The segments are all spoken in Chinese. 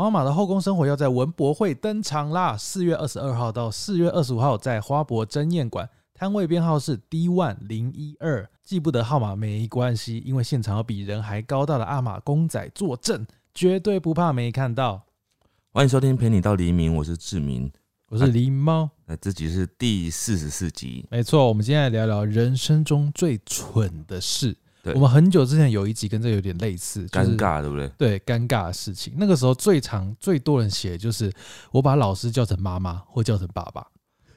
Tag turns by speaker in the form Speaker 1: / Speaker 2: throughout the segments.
Speaker 1: 皇马的后宫生活要在文博会登场啦！四月二十二号到四月二十五号，在花博珍宴馆，摊位编号是 D one 零一二，记不得号码没关系，因为现场有比人还高大的阿玛公仔坐镇，绝对不怕没看到。
Speaker 2: 欢迎收听陪你到黎明，我是志明，
Speaker 1: 我是狸猫，
Speaker 2: 那这集是第四十四集，
Speaker 1: 没错，我们今天来聊聊人生中最蠢的事。
Speaker 2: 对
Speaker 1: 我们很久之前有一集跟这有点类似，就是
Speaker 2: 尴尬对不对？
Speaker 1: 对尴尬的事情。那个时候最常最多人写的就是我把老师叫成妈妈或叫成爸爸，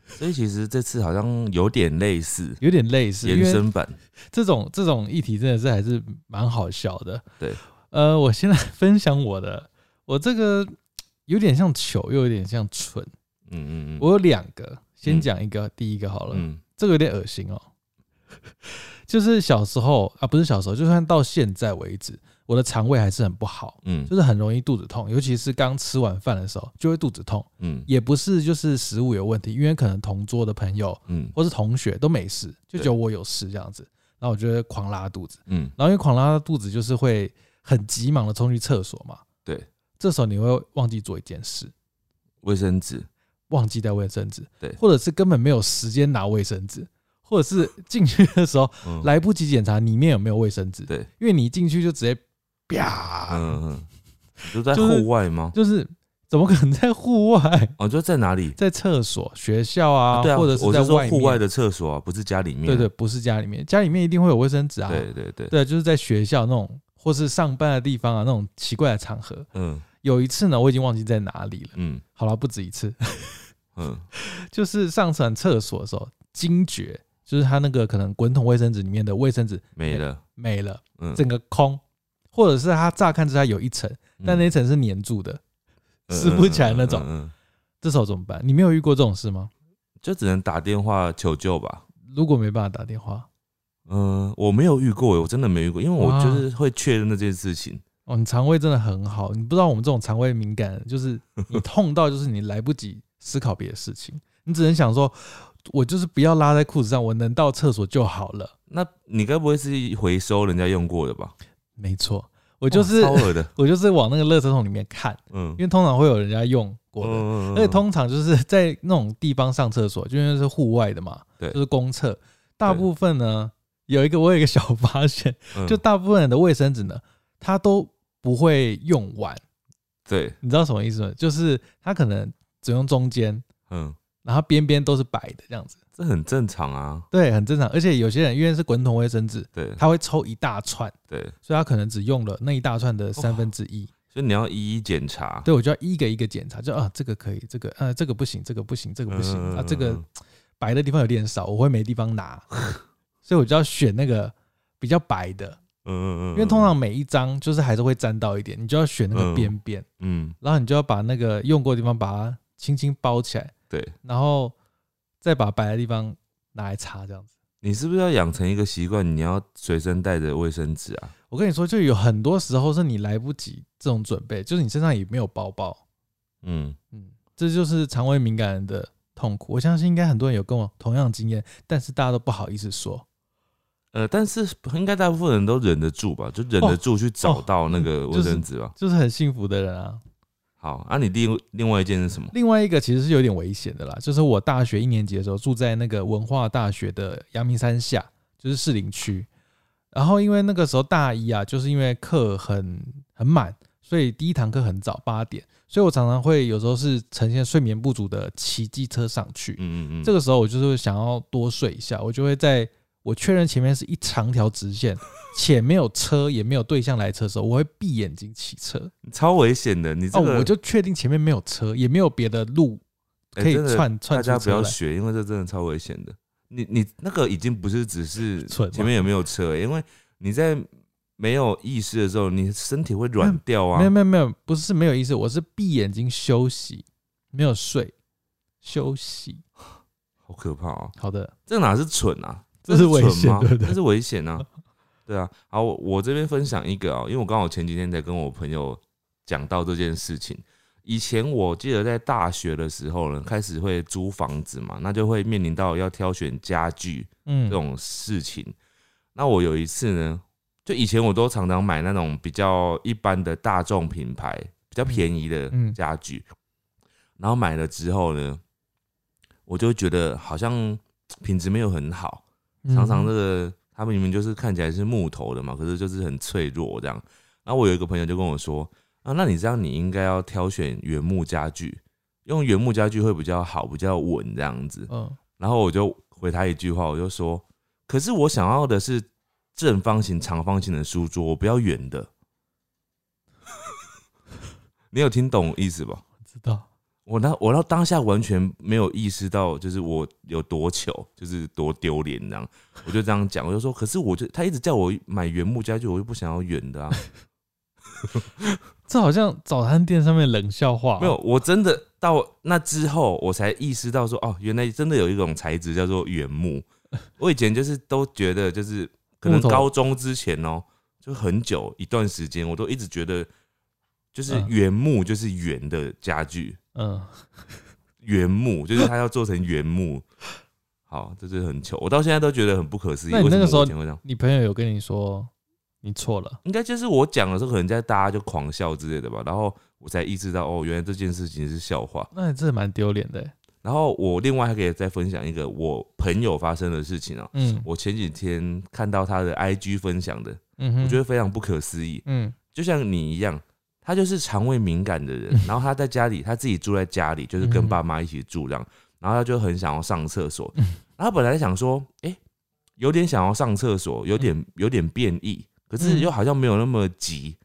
Speaker 2: 所以其实这次好像有点类似
Speaker 1: 有点类似，
Speaker 2: 延伸版，
Speaker 1: 这种这种议题真的是还是蛮好笑的。
Speaker 2: 对，
Speaker 1: 呃，我先来分享我的，我这个有点像糗，又有点像蠢。
Speaker 2: 嗯嗯嗯，
Speaker 1: 我有两个，先讲一个，第一个好了，
Speaker 2: 嗯
Speaker 1: 这个有点恶心哦。就是小时候啊，不是小时候，就算到现在为止，我的肠胃还是很不好，
Speaker 2: 嗯。
Speaker 1: 就是很容易肚子痛，尤其是刚吃完饭的时候就会肚子痛，
Speaker 2: 嗯。
Speaker 1: 也不是就是食物有问题，因为可能同桌的朋友
Speaker 2: 嗯。
Speaker 1: 或是同学都没事，就只
Speaker 2: 对
Speaker 1: 有我有事这样子，然后我就会狂拉肚子，
Speaker 2: 嗯，
Speaker 1: 然后因为狂拉肚子就是会很急忙的冲去厕所嘛，
Speaker 2: 对，
Speaker 1: 这时候你会忘记做一件事，
Speaker 2: 卫生纸，
Speaker 1: 忘记带卫生纸，
Speaker 2: 对。
Speaker 1: 或者是根本没有时间拿卫生纸，或者是进去的时候
Speaker 2: 嗯，
Speaker 1: 来不及检查里面有没有卫生纸，
Speaker 2: 对，
Speaker 1: 因为你一进去就直接啪，
Speaker 2: 嗯就在
Speaker 1: 就是
Speaker 2: 户外吗？
Speaker 1: 就是怎么可能在户外，
Speaker 2: 哦，就在哪里？
Speaker 1: 在厕所、学校啊，
Speaker 2: 对啊，
Speaker 1: 或者是在外，
Speaker 2: 户外的厕所啊，不是家里面。
Speaker 1: 对对，不是家里面，家里面一定会有卫生纸啊，
Speaker 2: 对对对，
Speaker 1: 对，就是在学校那种或是上班的地方啊，那种奇怪的场合。
Speaker 2: 嗯。
Speaker 1: 有一次呢，我已经忘记在哪里了。
Speaker 2: 嗯。
Speaker 1: 好了，不止一次，
Speaker 2: 嗯。
Speaker 1: 就是上完厕所的时候惊觉，就是他那个可能滚筒卫生纸里面的卫生纸
Speaker 2: 没了，
Speaker 1: 没了，
Speaker 2: 嗯，
Speaker 1: 整个空，或者是他乍看之下有一层，但那一层是粘住的，
Speaker 2: 嗯
Speaker 1: 撕不起来那种
Speaker 2: 嗯嗯嗯嗯
Speaker 1: 这时候怎么办？你没有遇过这种事吗？
Speaker 2: 就只能打电话求救吧。
Speaker 1: 如果没办法打电话，
Speaker 2: 嗯，我没有遇过，我真的没遇过，因为我就是会确认那件事情。
Speaker 1: 哦，你肠胃真的很好，你不知道我们这种肠胃敏感，就是你痛到就是你来不及思考别的事情，你只能想说，我就是不要拉在裤子上，我能到厕所就好了。
Speaker 2: 那你该不会是回收人家用过的吧？
Speaker 1: 没错，我就是
Speaker 2: 超恶的，
Speaker 1: 我就是往那个垃圾桶里面看，
Speaker 2: 嗯。
Speaker 1: 因为通常会有人家用过的，
Speaker 2: 嗯
Speaker 1: 而且通常就是在那种地方上厕所，就因为是户外的嘛，
Speaker 2: 对。
Speaker 1: 就是公厕，大部分呢有一个我有一个小发现，
Speaker 2: 嗯。
Speaker 1: 就大部分人的卫生纸呢，它都不会用完，
Speaker 2: 对，
Speaker 1: 你知道什么意思吗？就是它可能只用中间，
Speaker 2: 嗯，
Speaker 1: 然后边边都是白的这样子，
Speaker 2: 这很正常啊。
Speaker 1: 对，很正常。而且有些人因为是滚筒卫生纸，
Speaker 2: 对
Speaker 1: 他会抽一大串，
Speaker 2: 对，
Speaker 1: 所以他可能只用了那一大串的三分之一。
Speaker 2: 所以你要一一检查。
Speaker 1: 对，我就要一个一个检查，就啊，这个可以，这个呃，这个不行，这个不行，这个不行、
Speaker 2: 嗯
Speaker 1: 啊，这个白的地方有点少，我会没地方拿，所以我就要选那个比较白的，
Speaker 2: 嗯嗯嗯，
Speaker 1: 因为通常每一张就是还是会沾到一点，你就要选那个边边，
Speaker 2: 嗯
Speaker 1: 然后你就要把那个用过的地方把它轻轻包起来，
Speaker 2: 对，
Speaker 1: 然后再把白的地方拿来擦，这样子。
Speaker 2: 你是不是要养成一个习惯，你要随身带着卫生纸啊？
Speaker 1: 我跟你说，就有很多时候是你来不及这种准备，就是你身上也没有包包，
Speaker 2: 嗯，
Speaker 1: 嗯，这就是肠胃敏感人的痛苦。我相信应该很多人有跟我同样的经验，但是大家都不好意思说。
Speaker 2: 呃，但是应该大部分人都忍得住吧，就忍得住去找到那个卫生纸吧。
Speaker 1: 就是很幸福的人啊。
Speaker 2: 好，啊，你另另外一件是什么？
Speaker 1: 另外一个其实是有点危险的啦，就是我大学一年级的时候住在那个文化大学的阳明山下，就是士林区。然后因为那个时候大一啊，就是因为课很很满，所以第一堂课很早八点，所以我常常会有时候是呈现睡眠不足的骑机车上去。
Speaker 2: 嗯嗯嗯，
Speaker 1: 这个时候我就是想要多睡一下，我就会在我确认前面是一长条直线，且没有车也没有对象来车的时候，我会闭眼睛骑车。
Speaker 2: 超危险的。你这
Speaker 1: 哦，
Speaker 2: 个，
Speaker 1: 我就确定前面没有车，也没有别的路可以串串
Speaker 2: 大家不。要学，因为这真的超危险的。你你那个已经不是只是
Speaker 1: 蠢
Speaker 2: 前面有没有车、因为你在没有意识的时候，你身体会软掉啊。
Speaker 1: 没有没有没有，不是没有意识，我是闭眼睛休息，没有睡，休息。
Speaker 2: 好可怕哦！
Speaker 1: 好的，
Speaker 2: 这哪是蠢啊？
Speaker 1: 这是危
Speaker 2: 蠢吗？
Speaker 1: 险对不对？
Speaker 2: 这是危险啊！对啊，好，我我这边分享一个啊、因为我刚好前几天才跟我朋友讲到这件事情。以前我记得在大学的时候呢，开始会租房子嘛，那就会面临到要挑选家具
Speaker 1: 嗯。
Speaker 2: 这，种事情。那我有一次呢，就以前我都常常买那种比较一般的大众品牌，比较便宜的
Speaker 1: 嗯。
Speaker 2: 家具，然后买了之后呢，我就觉得好像品质没有很好，常常这个他们明明就是看起来是木头的嘛，可是就是很脆弱这样。然后我有一个朋友就跟我说啊，那你这样你应该要挑选原木家具，用原木家具会比较好，比较稳这样子。
Speaker 1: 嗯，
Speaker 2: 然后我就回他一句话，我就说，可是我想要的是正方形、长方形的书桌，我不要圆的。你有听懂意思吧？
Speaker 1: 知道。
Speaker 2: 我那我到当下完全没有意识到，就是我有多糗，就是多丢脸这样。我就这样讲，我就说，可是我就他一直叫我买原木家具，我又不想要圆的啊。
Speaker 1: 这好像早餐店上面冷笑话。
Speaker 2: 没有，，我真的到那之后，我才意识到说，哦，原来真的有一种材质叫做原木。我以前就是都觉得，就是可能高中之前哦、就很久一段时间，我都一直觉得，就是
Speaker 1: 嗯
Speaker 2: 原木就是圆的家具，
Speaker 1: 嗯，
Speaker 2: 原木就是他要做成原木。好，这是很糗，我到现在都觉得很不可思议。为什么
Speaker 1: 那你那个时候
Speaker 2: 我以前会这样？
Speaker 1: 你朋友有跟你说你错了？
Speaker 2: 应该就是我讲的时候，可能在大家就狂笑之类的吧，然后我才意识到，哦，原来这件事情是笑话。
Speaker 1: 那你真的蛮丢脸的欸。
Speaker 2: 然后我另外还可以再分享一个我朋友发生的事情哦、
Speaker 1: 嗯
Speaker 2: 我前几天看到他的 IG 分享的，
Speaker 1: 嗯哼，
Speaker 2: 我觉得非常不可思议。
Speaker 1: 嗯
Speaker 2: 就像你一样，他就是肠胃敏感的人，然后他在家里，他自己住在家里，就是跟
Speaker 1: 嗯。
Speaker 2: 爸妈一起住这样，然后他就很想要上厕所。
Speaker 1: 嗯，
Speaker 2: 然后他本来想说，哎、有点想要上厕所，有点有点变异，可是
Speaker 1: 嗯。
Speaker 2: 又好像没有那么急。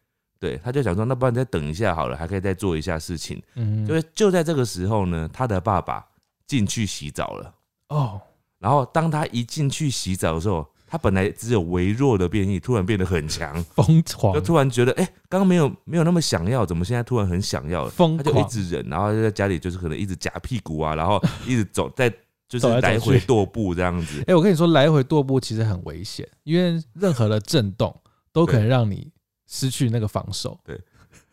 Speaker 2: 对，他就想说，那不然再等一下好了，还可以再做一下事情。就是就在这个时候呢，他的爸爸进去洗澡了。
Speaker 1: 哦，
Speaker 2: 然后当他一进去洗澡的时候，他本来只有微弱的变异，突然变得很强，
Speaker 1: 疯狂
Speaker 2: 就，突然觉得，哎、刚刚没有没有那么想要，怎么现在突然很想要了？
Speaker 1: 疯
Speaker 2: 他就一，直忍，然后就在家里就是可能一直夹屁股啊，然后 一直走在就是
Speaker 1: 来
Speaker 2: 回踱步这样子。
Speaker 1: 哎、我跟你说，来回踱步其实很危险，因为任何的震动都可能让你失去那个防守。
Speaker 2: 对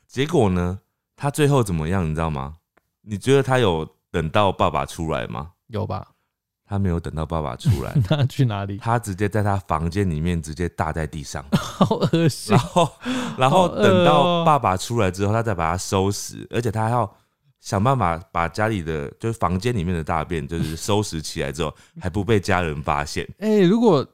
Speaker 2: 结果呢，他最后怎么样，你知道吗？你觉得他有等到爸爸出来吗？
Speaker 1: 有吧？
Speaker 2: 他没有等到爸爸出来，
Speaker 1: 他去哪里？
Speaker 2: 他直接在他房间里面直接大在地上。
Speaker 1: 好恶心
Speaker 2: 然！后，然后等到
Speaker 1: 哦
Speaker 2: 爸爸出来之后，他再把它收拾，而且他还要想办法把家里的就是房间里面的大便就是收拾起来之后，还不被家人发现。
Speaker 1: 哎、如果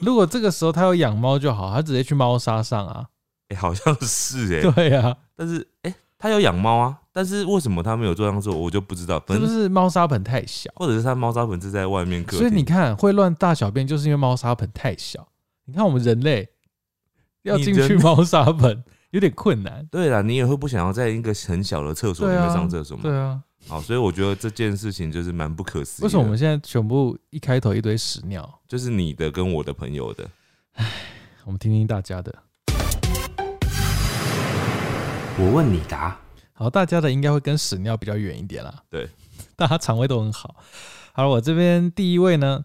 Speaker 1: 如果这个时候他有养猫就好，他直接去猫砂上啊。
Speaker 2: 哎、好像是哎、
Speaker 1: 对啊，
Speaker 2: 但是哎、他有养猫啊，但是为什么他没有这样做，我就不知道。
Speaker 1: 是不是猫砂盆太小？
Speaker 2: 或者是他猫砂盆是在外面客，
Speaker 1: 所以你看，会乱大小便，就是因为猫砂盆太小。你看我们人类要进去猫砂盆有点困难。
Speaker 2: 对啦，你也会不想要在一个很小的厕所里面上厕所吗？
Speaker 1: 对啊，
Speaker 2: 好，所以我觉得这件事情就是蛮不可思议。
Speaker 1: 为什么我们现在全部一开头一堆屎尿？
Speaker 2: 就是你的跟我的朋友的？
Speaker 1: 我们听听大家的。
Speaker 3: 我问你答。
Speaker 1: 好，大家的应该会跟屎尿比较远一点啦。
Speaker 2: 对，
Speaker 1: 大家肠胃都很好。好，我这边第一位呢，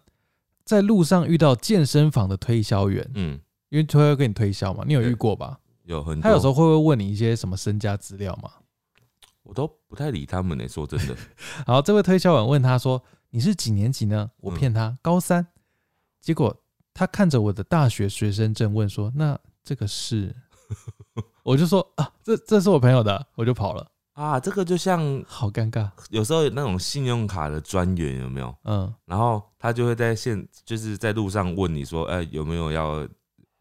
Speaker 1: 在路上遇到健身房的推销员，
Speaker 2: 嗯，
Speaker 1: 因为他会跟你推销嘛，你有遇过吧？
Speaker 2: 有很多。
Speaker 1: 他有时候会不会问你一些什么身家资料嘛？
Speaker 2: 我都不太理他们呢、说真的，
Speaker 1: 好，这位推销员问他说：“你是几年级呢？”我
Speaker 2: 嗯
Speaker 1: 骗他、高三，结果他看着我的大学学生证问说：“那这个是？”我就说：“啊，这这是我朋友的。”我就跑了，
Speaker 2: 啊，这个就像
Speaker 1: 好尴尬。
Speaker 2: 有时候有那种信用卡的专员有没有？
Speaker 1: 嗯，
Speaker 2: 然后他就会在线，就是在路上问你说，哎、有没有要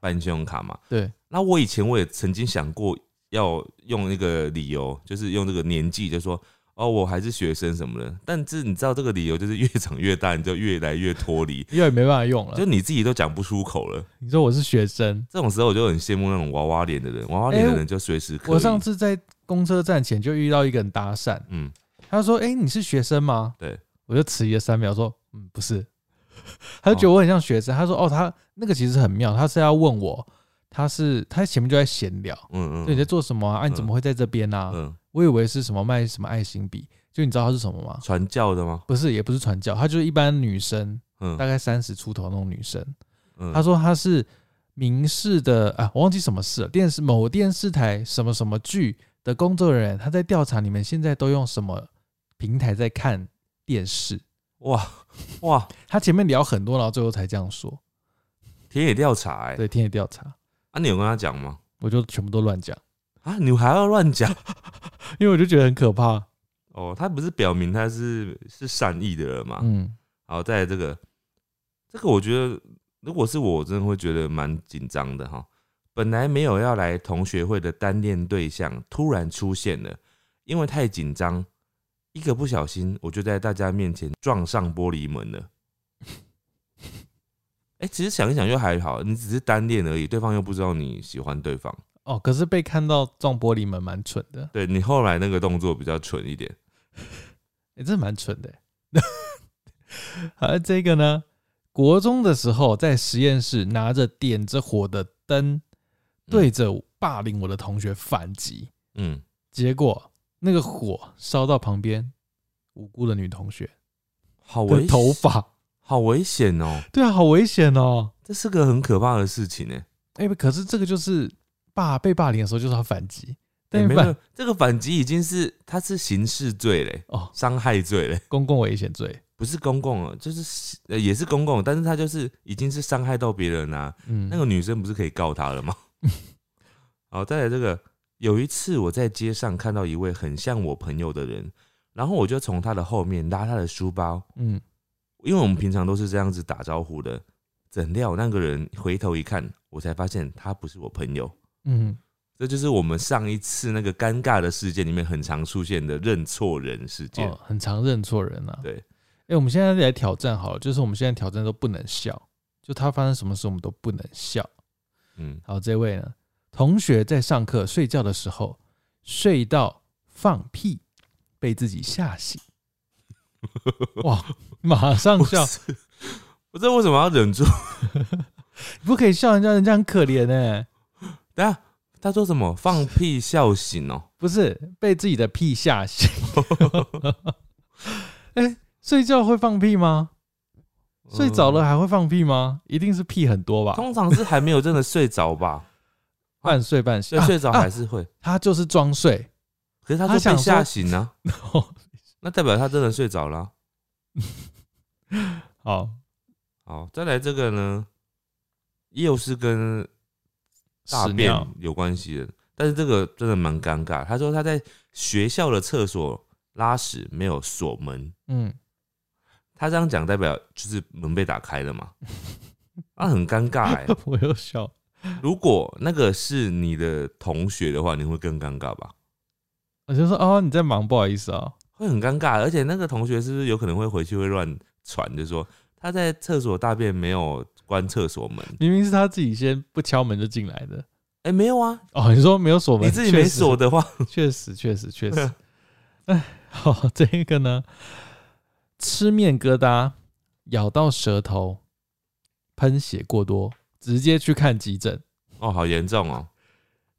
Speaker 2: 办信用卡嘛？
Speaker 1: 对，
Speaker 2: 那我以前我也曾经想过要用那个理由，就是用这个年纪，就说哦，我还是学生什么的。但是你知道这个理由就是越长越大，你就越来越脱离，
Speaker 1: 因为没办法用了。
Speaker 2: 就你自己都讲不出口了。
Speaker 1: 你说我是学生，
Speaker 2: 这种时候我就很羡慕那种娃娃脸的人，娃娃脸的人就随时可以。
Speaker 1: 我上次在公车站前就遇到一个人搭讪，
Speaker 2: 嗯，
Speaker 1: 他说：“哎、你是学生吗？”
Speaker 2: 对，
Speaker 1: 我就迟疑了三秒，说：“嗯，不是。”他就觉得我很像学生，他说：“哦，他那个其实很妙，他是要问我，他是他前面就在闲聊，
Speaker 2: 嗯嗯，
Speaker 1: 对你在做什么啊？啊，你怎么会在这边啊？
Speaker 2: 嗯
Speaker 1: 我以为是什么卖什么爱心笔，就你知道他是什么吗？
Speaker 2: 传教的吗？
Speaker 1: 不是，也不是传教，他就是一般女生，
Speaker 2: 嗯
Speaker 1: 大概三十出头那种女生。
Speaker 2: 嗯，
Speaker 1: 她说他是明视的啊，我忘记什么事了，电视某电视台什么什么剧的工作人员，他在调查你们现在都用什么平台在看电视。
Speaker 2: 哇哇，
Speaker 1: 他前面聊很多，然后最后才这样说。
Speaker 2: 田野调查哎、
Speaker 1: 对，田野调查，
Speaker 2: 啊，你有跟他讲吗？
Speaker 1: 我就全部都乱讲。
Speaker 2: 啊，你还要乱讲
Speaker 1: 因为我就觉得很可怕。
Speaker 2: 哦？他不是表明他是是善意的人嘛？
Speaker 1: 嗯，
Speaker 2: 好，再来这个，这个我觉得如果是我，我真的会觉得蛮紧张的哈。本来没有要来同学会的单恋对象突然出现了，因为太紧张，一个不小心我就在大家面前撞上玻璃门了。哎、其实想一想又还好，你只是单恋而已，对方又不知道你喜欢对方。
Speaker 1: 哦，可是被看到撞玻璃门蛮蠢的，
Speaker 2: 对你后来那个动作比较蠢一点。
Speaker 1: 哎、这蛮蠢的。而这个呢，国中的时候在实验室拿着点着火的灯，对着霸凌我的同学反击，
Speaker 2: 嗯，
Speaker 1: 结果那个火烧到旁边无辜的女同学
Speaker 2: 好危
Speaker 1: 头发。
Speaker 2: 好危险哦！
Speaker 1: 对啊，好危险哦！
Speaker 2: 这是个很可怕的事情呢。
Speaker 1: 哎、可是这个就是霸被霸凌的时候就是要反击，
Speaker 2: 欸
Speaker 1: 但反、
Speaker 2: 没有，这个反击已经是他是刑事罪嘞，
Speaker 1: 哦，
Speaker 2: 伤害罪嘞，
Speaker 1: 公共危险罪，
Speaker 2: 不是公共哦，就是呃也是公共，但是他就是已经是伤害到别人啦、
Speaker 1: 嗯，
Speaker 2: 那个女生不是可以告他了吗？好，再来这个，有一次我在街上看到一位很像我朋友的人，然后我就从他的后面拉他的书包，
Speaker 1: 嗯，
Speaker 2: 因为我们平常都是这样子打招呼的，怎料那个人回头一看，我才发现他不是我朋友。
Speaker 1: 嗯，
Speaker 2: 这就是我们上一次那个尴尬的事件里面很常出现的认错人事件。
Speaker 1: 哦，很常认错人啊。
Speaker 2: 对，
Speaker 1: 哎、我们现在来挑战好了，就是我们现在挑战都不能笑，就他发生什么事我们都不能笑。
Speaker 2: 嗯，
Speaker 1: 好，这位呢，同学在上课睡觉的时候睡到放屁，被自己吓醒。哇，马上笑，
Speaker 2: 不知道为什么要忍住。
Speaker 1: 你不可以笑人家，人家很可怜哎、
Speaker 2: 等一下他说什么？放屁笑醒哦、
Speaker 1: 不是被自己的屁吓醒。哎、睡觉会放屁吗？睡着了还会放屁吗？一定是屁很多吧？
Speaker 2: 通常是还没有真的睡着吧？
Speaker 1: 半睡半醒，啊
Speaker 2: 睡着
Speaker 1: 啊
Speaker 2: 还是会。
Speaker 1: 他就是装睡。
Speaker 2: 可是他
Speaker 1: 他想
Speaker 2: 就被吓
Speaker 1: 说
Speaker 2: 醒了、那代表他真的睡着了啊、
Speaker 1: 好，
Speaker 2: 好，再来这个呢，又是跟大便有关系的，但是这个真的蛮尴尬。他说他在学校的厕所拉屎没有锁门，
Speaker 1: 嗯，
Speaker 2: 他这样讲代表就是门被打开了嘛？啊，很尴尬哎、
Speaker 1: 我又笑。
Speaker 2: 如果那个是你的同学的话，你会更尴尬吧？
Speaker 1: 我就说哦，你在忙，不好意思哦。
Speaker 2: 会很尴尬，而且那个同学是不是有可能会回去会乱传，就说他在厕所大便没有关厕所门？
Speaker 1: 明明是他自己先不敲门就进来的。
Speaker 2: 哎、没有啊，
Speaker 1: 哦，你说没有锁门，
Speaker 2: 你自己没锁的话，
Speaker 1: 确实，确实，确实，确实。哎，好，这个呢，吃面疙瘩咬到舌头，喷血过多，直接去看急诊。
Speaker 2: 哦，好严重哦。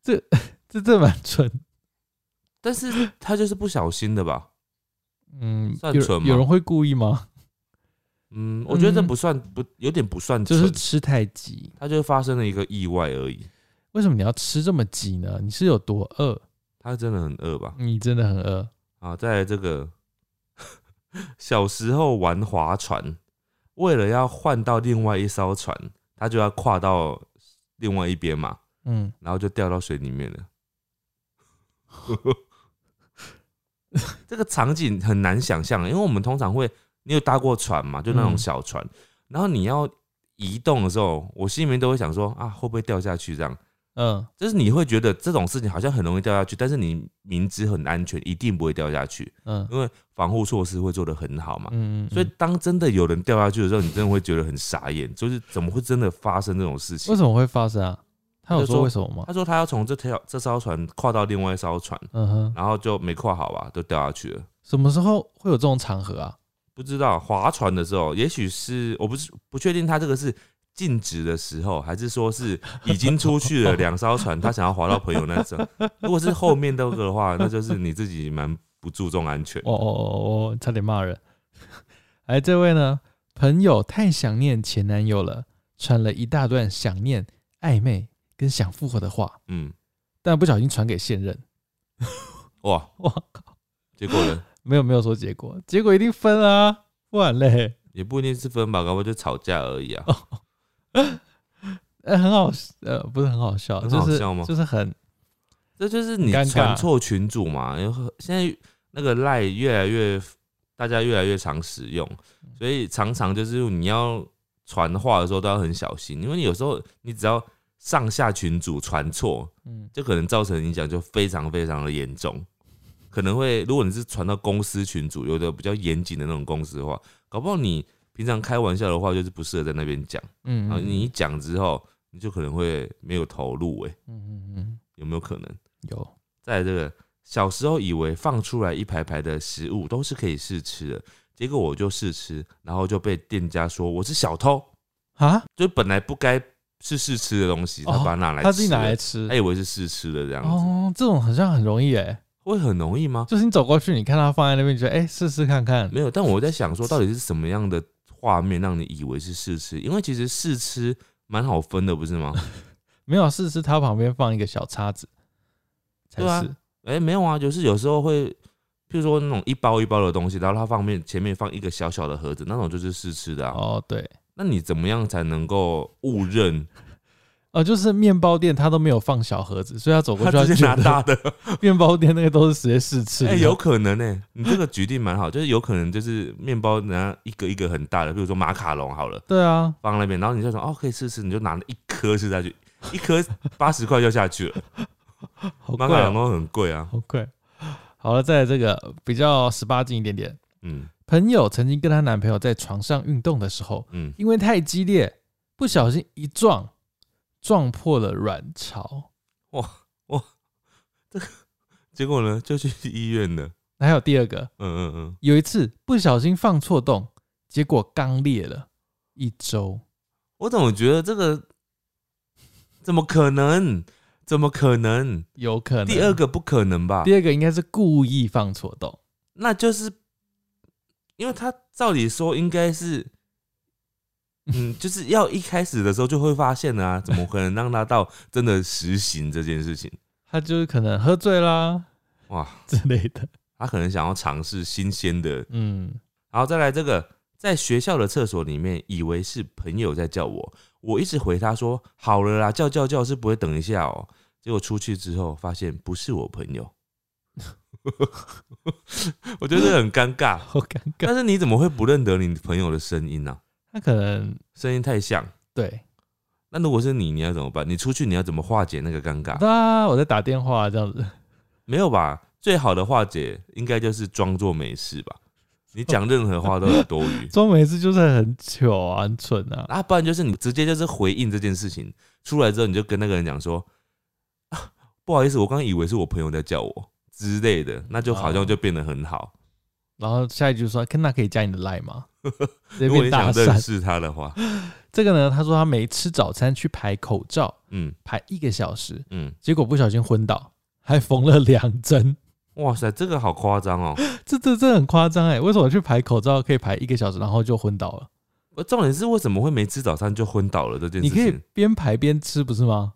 Speaker 1: 这 这这蛮蠢。
Speaker 2: 但是他就是不小心的吧？
Speaker 1: 嗯，有
Speaker 2: 算蠢吗
Speaker 1: 有人会故意吗？
Speaker 2: 嗯，我觉得这
Speaker 1: 嗯
Speaker 2: 不算不有点不算蠢，
Speaker 1: 就是吃太急。
Speaker 2: 他就发生了一个意外而已。
Speaker 1: 为什么你要吃这么急呢？你是有多饿？
Speaker 2: 他真的很饿吧？
Speaker 1: 你真的很饿。
Speaker 2: 啊，再来这个，小时候玩划船，为了要换到另外一艘船，他就要跨到另外一边嘛，
Speaker 1: 嗯，
Speaker 2: 然后就掉到水里面了。这个场景很难想象，因为我们通常会，你有搭过船嘛？就那种
Speaker 1: 嗯
Speaker 2: 小船，然后你要移动的时候，我心里面都会想说啊，会不会掉下去？这样，
Speaker 1: 嗯，
Speaker 2: 就是你会觉得这种事情好像很容易掉下去，但是你明知很安全，一定不会掉下去，
Speaker 1: 嗯
Speaker 2: 因为防护措施会做得很好嘛。
Speaker 1: 嗯，
Speaker 2: 所以当真的有人掉下去的时候，你真的会觉得很傻眼，就是怎么会真的发生这种事情
Speaker 1: 为？什么会发生啊？他有
Speaker 2: 说
Speaker 1: 说为什么吗？
Speaker 2: 他说他要从这条这艘船跨到另外一艘船，
Speaker 1: 嗯哼，
Speaker 2: 然后就没跨好吧，都掉下去了。
Speaker 1: 什么时候会有这种场合啊？
Speaker 2: 不知道划船的时候，也许是我不是不确定他这个是静止的时候，还是说是已经出去了 两艘船，他想要划到朋友那种。如果是后面那个的话，那就是你自己蛮不注重安全。
Speaker 1: 哦哦哦哦，差点骂人。哎，这位呢，朋友太想念前男友了，传了一大段想念、暧昧跟想复合的话，
Speaker 2: 嗯，
Speaker 1: 但不小心传给现任。
Speaker 2: 哇，
Speaker 1: 哇靠！
Speaker 2: 结果呢，
Speaker 1: 没有没有说结果，结果一定分啊，不然嘞，
Speaker 2: 也不一定是分吧，搞不好就吵架而已啊。
Speaker 1: 呃，很好，呃，不是很好笑，
Speaker 2: 很
Speaker 1: 就是
Speaker 2: 好笑吗？
Speaker 1: 就是很
Speaker 2: 这就是你传错群主嘛。然后现在那个赖越来越，大家越来越常使用，所以常常就是你要传话的时候都要很小心，因为你有时候你只要上下群主传错，
Speaker 1: 嗯，
Speaker 2: 就可能造成影响就非常非常的严重，可能会如果你是传到公司群组，有的比较严谨的那种公司的话，搞不好你平常开玩笑的话就是不适合在那边讲，
Speaker 1: 嗯，
Speaker 2: 然后你一讲之后，你就可能会没有投入，哎，
Speaker 1: 嗯嗯嗯，
Speaker 2: 有没有可能？
Speaker 1: 有，
Speaker 2: 在这个小时候以为放出来一排排的食物都是可以试吃的，结果我就试吃，然后就被店家说我是小偷，
Speaker 1: 啊，
Speaker 2: 就本来不该是试吃的东西，他
Speaker 1: 哦
Speaker 2: 把它拿来
Speaker 1: 他自己拿来吃。
Speaker 2: 他，以为是试吃的这样子，
Speaker 1: 哦，这种好像很容易哎，
Speaker 2: 会很容易吗？
Speaker 1: 就是你走过去，你看他放在那边，你觉得哎，试试看看，
Speaker 2: 没有，但我在想说，到底是什么样的画面让你以为是试吃？因为其实试吃蛮好分的，不是吗？
Speaker 1: 没有试吃，它旁边放一个小叉子，才
Speaker 2: 对啊
Speaker 1: 是，
Speaker 2: 哎、没有啊，就是有时候会，譬如说那种一包一包的东西，然后它放面前面放一个小小的盒子，那种就是试吃的啊。
Speaker 1: 哦，对，
Speaker 2: 那你怎么样才能够误认？
Speaker 1: 哦，就是面包店他都没有放小盒子，所以他走过去，他
Speaker 2: 直接拿大的，
Speaker 1: 得面包店那个都是直接试吃
Speaker 2: 哎、
Speaker 1: 的，
Speaker 2: 有可能呢、你这个举例蛮好，就是有可能就是面包拿一个一个很大的，比如说马卡龙好了，
Speaker 1: 对啊，
Speaker 2: 放那边，然后你就说哦可以试吃，你就拿了一颗吃下去，一颗八十块就下去了，马卡龙都很贵啊。
Speaker 1: 好贵。好了，再来这个比较十八禁一点点。
Speaker 2: 嗯
Speaker 1: 朋友曾经跟她男朋友在床上运动的时候，
Speaker 2: 嗯，
Speaker 1: 因为太激烈，不小心一撞，撞破了卵巢。
Speaker 2: 哇哇，这个结果呢就去医院了。
Speaker 1: 还有第二个，
Speaker 2: 嗯嗯嗯，
Speaker 1: 有一次不小心放错洞，结果肛裂了一周。
Speaker 2: 我怎么觉得这个怎么可能？怎么可能？
Speaker 1: 有可能
Speaker 2: 第二，个不可能吧？
Speaker 1: 第二个应该是故意放错洞。
Speaker 2: 那就是因为他照理说应该是，嗯，就是要一开始的时候就会发现的啊，怎么可能让他到真的实行这件事情？
Speaker 1: 他就是可能喝醉啦
Speaker 2: 哇，
Speaker 1: 之类的。
Speaker 2: 他可能想要尝试新鲜的，
Speaker 1: 嗯，
Speaker 2: 然后再来这个，在学校的厕所里面，以为是朋友在叫我，我一直回他说好了啦，叫叫叫是不会等一下哦、结果出去之后发现不是我朋友，我觉得很尴尬。
Speaker 1: 好尴尬。
Speaker 2: 但是你怎么会不认得你朋友的声音呢、
Speaker 1: 他可能
Speaker 2: 声音太像。
Speaker 1: 对，
Speaker 2: 那如果是你，你要怎么办？你出去你要怎么化解那个尴尬？
Speaker 1: 对啊，我在打电话这样子。
Speaker 2: 没有吧？最好的化解应该就是装作没事吧。你讲任何话都很多余。
Speaker 1: 装没事就是很糗啊，很蠢啊。
Speaker 2: 啊，不然就是你直接就是回应这件事情出来之后，你就跟那个人讲说啊，不好意思，我刚刚以为是我朋友在叫我之类的，那就好像就变得很好。
Speaker 1: 然后下一句说：“那可以加你的 line 吗？”
Speaker 2: 如果你想认。识他的话，
Speaker 1: 这个呢，他说他没吃早餐去排口罩，
Speaker 2: 嗯
Speaker 1: 排一个小时，
Speaker 2: 嗯，
Speaker 1: 结果不小心昏倒，还缝了两针。
Speaker 2: 哇塞，这个好夸张哦。
Speaker 1: 这这这很夸张哎！为什么去排口罩可以排一个小时，然后就昏倒了？
Speaker 2: 呃重点是为什么会没吃早餐就昏倒了这件事情
Speaker 1: 你可以？边排边吃，不是吗？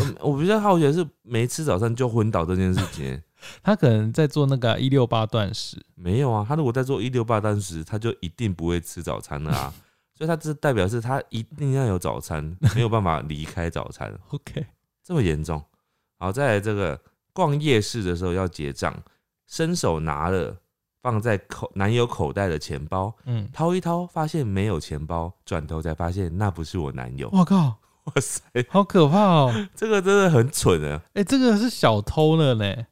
Speaker 2: 嗯我比较好奇的是，没吃早餐就昏倒这件事情。
Speaker 1: 他可能在做那个一六八断食，
Speaker 2: 没有啊，他如果在做一六八断食，他就一定不会吃早餐了啊。所以他这代表是他一定要有早餐，没有办法离开早餐
Speaker 1: ，OK，
Speaker 2: 这么严重。好，再来这个逛夜市的时候要结账，伸手拿了放在口男友口袋的钱包，
Speaker 1: 嗯，
Speaker 2: 掏一掏发现没有钱包，转头才发现那不是我男友。
Speaker 1: 我靠，
Speaker 2: 哇塞，
Speaker 1: 好可怕哦！
Speaker 2: 这个真的很蠢啊！
Speaker 1: 哎、这个是小偷了呢。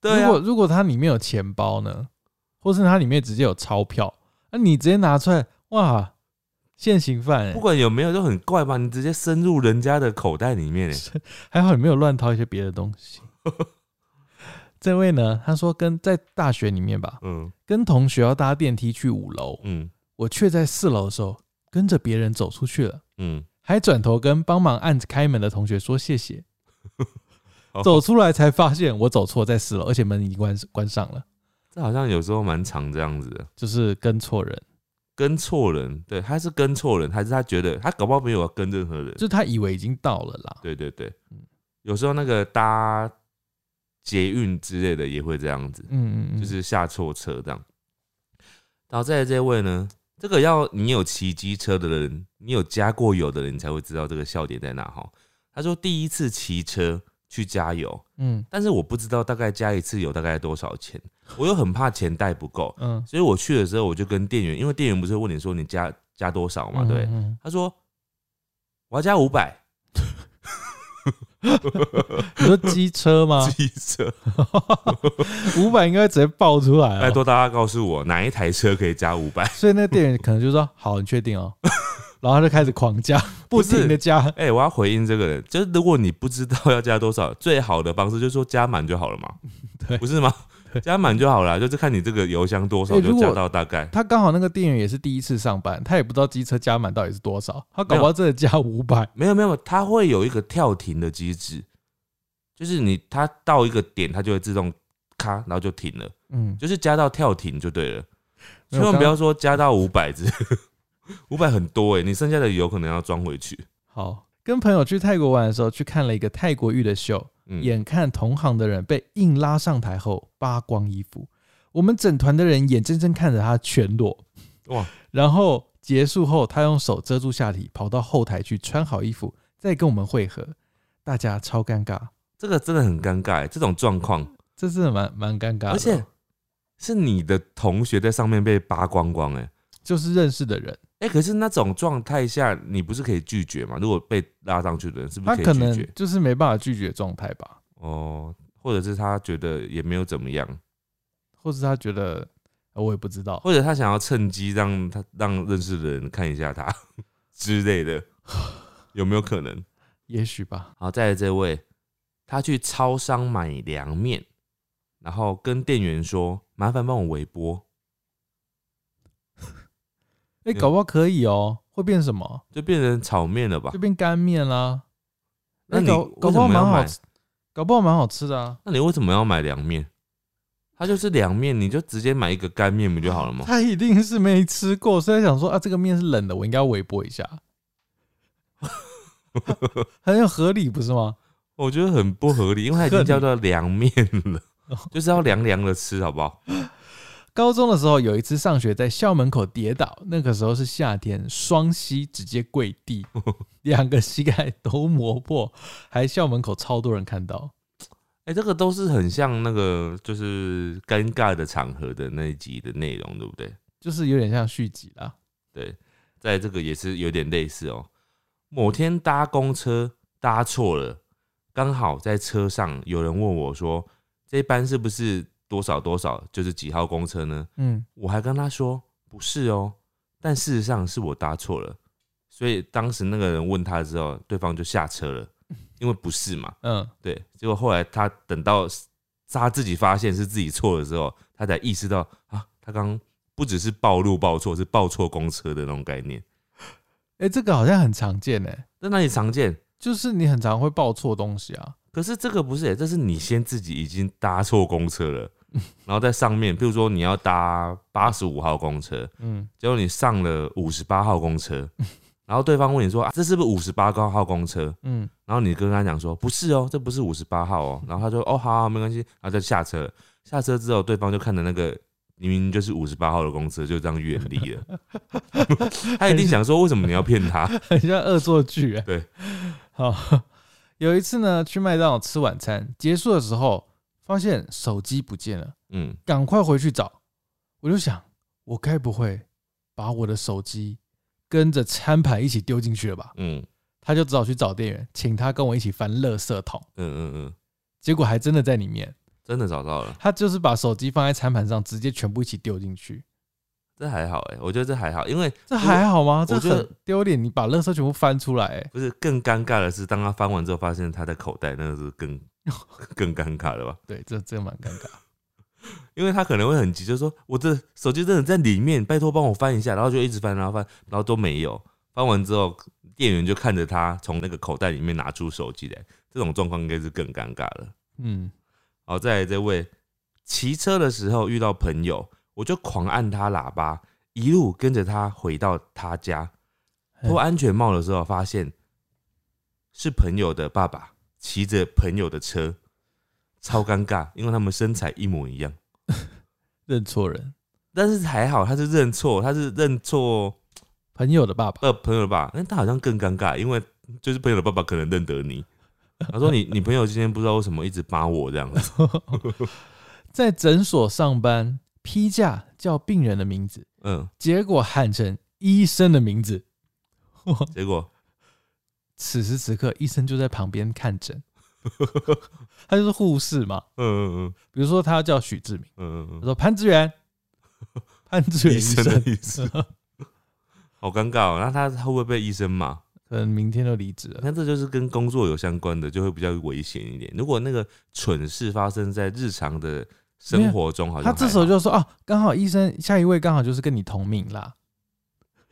Speaker 2: 对啊，
Speaker 1: 如果如果它里面有钱包呢，或是它里面直接有钞票，那、你直接拿出来，哇，现行犯哎
Speaker 2: 不！管有没有都很怪吧？你直接深入人家的口袋里面，欸
Speaker 1: 还好你没有乱掏一些别的东西。这位呢，他说跟在大学里面吧，
Speaker 2: 嗯
Speaker 1: 跟同学要搭电梯去五楼，
Speaker 2: 嗯
Speaker 1: 我却在四楼的时候跟着别人走出去了，
Speaker 2: 嗯，
Speaker 1: 还转头跟帮忙按开门的同学说谢谢。
Speaker 2: 好
Speaker 1: 走出来才发现我走错，在四楼，而且门已经关关上了，
Speaker 2: 这好像有时候蛮常这样子的。
Speaker 1: 就是跟错人，
Speaker 2: 跟错人，对，他是跟错人，还是他觉得他搞不好没有要跟任何人？
Speaker 1: 就他以为已经到了啦。
Speaker 2: 对对对
Speaker 1: 嗯，
Speaker 2: 有时候那个搭捷运之类的也会这样子，
Speaker 1: 嗯嗯嗯，
Speaker 2: 就是下错车这样。然后再来这位呢，这个要你有骑机车的人，你有加过油的人，你才会知道这个笑点在哪哈。他说第一次骑车去加油，
Speaker 1: 嗯
Speaker 2: 但是我不知道大概加一次油大概多少钱，我又很怕钱带不够，
Speaker 1: 嗯，
Speaker 2: 所以我去的时候我就跟店员，因为店员不是问你说你加加多少嘛，对他说我要加五百，
Speaker 1: 你说机车吗？
Speaker 2: 机车，
Speaker 1: 五百应该直接爆出来了。
Speaker 2: 拜托大家告诉我哪一台车可以加五百？
Speaker 1: 所以那个店员可能就说：“好，你确定哦？”然后他就开始狂加，不停的加。
Speaker 2: 哎、我要回应这个人，就是如果你不知道要加多少，最好的方式就是说加满就好了嘛，
Speaker 1: 对
Speaker 2: 不是吗？加满就好了，就是看你这个油箱多少就加到大概。
Speaker 1: 他刚好那个店员也是第一次上班，他也不知道机车加满到底是多少，他搞不好真的加五百。
Speaker 2: 没有没有，他会有一个跳停的机制，就是你他到一个点，它就会自动咔，然后就停了，
Speaker 1: 嗯，
Speaker 2: 就是加到跳停就对了，千万不要说加到五百只，五百很多哎、你剩下的有可能要装回去。
Speaker 1: 好。跟朋友去泰国玩的时候，去看了一个泰国浴的秀，
Speaker 2: 嗯，
Speaker 1: 眼看同行的人被硬拉上台后扒光衣服，我们整团的人眼睁睁看着他全裸，
Speaker 2: 哇，
Speaker 1: 然后结束后，他用手遮住下体，跑到后台去穿好衣服，再跟我们会合，大家超尴尬，
Speaker 2: 这个真的很尴尬、欸，这种状况，
Speaker 1: 这真的蛮蛮尴尬
Speaker 2: 而且是你的同学在上面被扒光光哎、
Speaker 1: 就是认识的人，
Speaker 2: 哎、可是那种状态下，你不是可以拒绝吗？如果被拉上去的人，是不
Speaker 1: 他可
Speaker 2: 是可以拒绝
Speaker 1: 能？就是没办法拒绝状态吧，
Speaker 2: 哦，或者是他觉得也没有怎么样，
Speaker 1: 或是他觉得呃我也不知道，
Speaker 2: 或者他想要趁机让他让认识的人看一下他 之类的，有没有可能？
Speaker 1: 也许吧。
Speaker 2: 好，再来这位，他去超商买凉面，然后跟店员说：“麻烦帮我微波。
Speaker 1: 哎、搞不好可以哦，会变什么？”
Speaker 2: 就变成炒面了吧
Speaker 1: 就？变干面啦。
Speaker 2: 那
Speaker 1: 搞搞不好？蛮好吃，搞不好蛮好吃的啊。
Speaker 2: 那你为什么要买凉面？它就是凉面，你就直接买一个干面不就好了吗？
Speaker 1: 他一定是没吃过，所以想说啊，这个面是冷的，我应该要微波一下，很有合理不是吗？
Speaker 2: 我觉得很不合理，因为它已经叫做凉面了，就是要凉凉的吃，好不好？
Speaker 1: 高中的时候有一次上学在校门口跌倒，那个时候是夏天，双膝直接跪地，两个膝盖都磨破，还校门口超多人看到。
Speaker 2: 哎、这个都是很像那个就是尴尬的场合的那一集的内容，对不对？
Speaker 1: 就是有点像续集啦。
Speaker 2: 对，在这个也是有点类似哦。某天搭公车搭错了，刚好在车上有人问我说：“这班是不是多少多少，就是几号公车呢？”
Speaker 1: 嗯，
Speaker 2: 我还跟他说：“不是哦。”但事实上是我搭错了，所以当时那个人问他之后，对方就下车了，因为不是嘛。
Speaker 1: 嗯，
Speaker 2: 对，结果后来他等到他自己发现是自己错的时候，他才意识到啊，他刚刚不只是暴露报错，是报错公车的那种概念。
Speaker 1: 哎、这个好像很常见哎、
Speaker 2: 在哪里常见？
Speaker 1: 就是你很常会报错东西啊。
Speaker 2: 可是这个不是、欸，这是你先自己已经搭错公车了，然后在上面，比如说你要搭八十五号公车，
Speaker 1: 嗯，
Speaker 2: 结果你上了五十八号公车，然后对方问你说、啊、这是不是五十八号公车？
Speaker 1: 嗯，
Speaker 2: 然后你跟他讲说不是哦，这不是五十八号哦，然后他说哦好好没关系，然后就下车。下车之后，对方就看着那个明明就是五十八号的公车，就这样远离了。他一定想说为什么你要骗他？
Speaker 1: 很像恶作剧哎、
Speaker 2: 对，
Speaker 1: 好，有一次呢，去麦当劳吃晚餐，结束的时候发现手机不见了，
Speaker 2: 嗯，
Speaker 1: 赶快回去找。我就想，我该不会把我的手机跟着餐盘一起丢进去了吧？
Speaker 2: 嗯
Speaker 1: 他就只好去找店员，请他跟我一起翻垃圾桶。
Speaker 2: 嗯嗯嗯，
Speaker 1: 结果还真的在里面，
Speaker 2: 真的找到了，
Speaker 1: 他就是把手机放在餐盘上，直接全部一起丢进去。
Speaker 2: 这还好哎、我觉得这还好，因为
Speaker 1: 这还好吗？这很丢脸，你把垃圾全部翻出来、欸，
Speaker 2: 不是更尴尬的是，当他翻完之后发现他的口袋，那个是更 更尴尬了吧？
Speaker 1: 对，这这蛮尴尬。
Speaker 2: 因为他可能会很急，就说我的手机真的在里面，拜托帮我翻一下，然后就一直翻，然后翻，然后都没有。翻完之后，店员就看着他从那个口袋里面拿出手机来，这种状况应该是更尴尬了。
Speaker 1: 嗯，
Speaker 2: 好，再来这位，骑车的时候遇到朋友，我就狂按他喇叭，一路跟着他回到他家。脱安全帽的时候，发现是朋友的爸爸骑着朋友的车，超尴尬，因为他们身材一模一样。
Speaker 1: 认错人，
Speaker 2: 但是还好，他是认错，他是认错
Speaker 1: 朋友的爸爸。
Speaker 2: 呃朋友的爸爸，那他好像更尴尬，因为就是朋友的爸爸可能认得你，他说你你朋友今天不知道为什么一直扒我这样子，
Speaker 1: 在诊所上班，批假叫病人的名字，
Speaker 2: 嗯，
Speaker 1: 结果喊成医生的名字。
Speaker 2: 结果
Speaker 1: 此时此刻，医生就在旁边看诊，他就是护士嘛。
Speaker 2: 嗯嗯嗯
Speaker 1: 比如说他要叫许志明，
Speaker 2: 嗯嗯
Speaker 1: 他说潘志源，潘志
Speaker 2: 嗯，
Speaker 1: 源医
Speaker 2: 医生的
Speaker 1: 生，
Speaker 2: 意思，好尴尬哦。那他会不会被医生骂？
Speaker 1: 可能明天就离职了。
Speaker 2: 那这就是跟工作有相关的，就会比较危险一点。如果那个蠢事发生在日常的生活中，好像
Speaker 1: 他这时候就说啊，刚好医生下一位刚好就是跟你同名啦。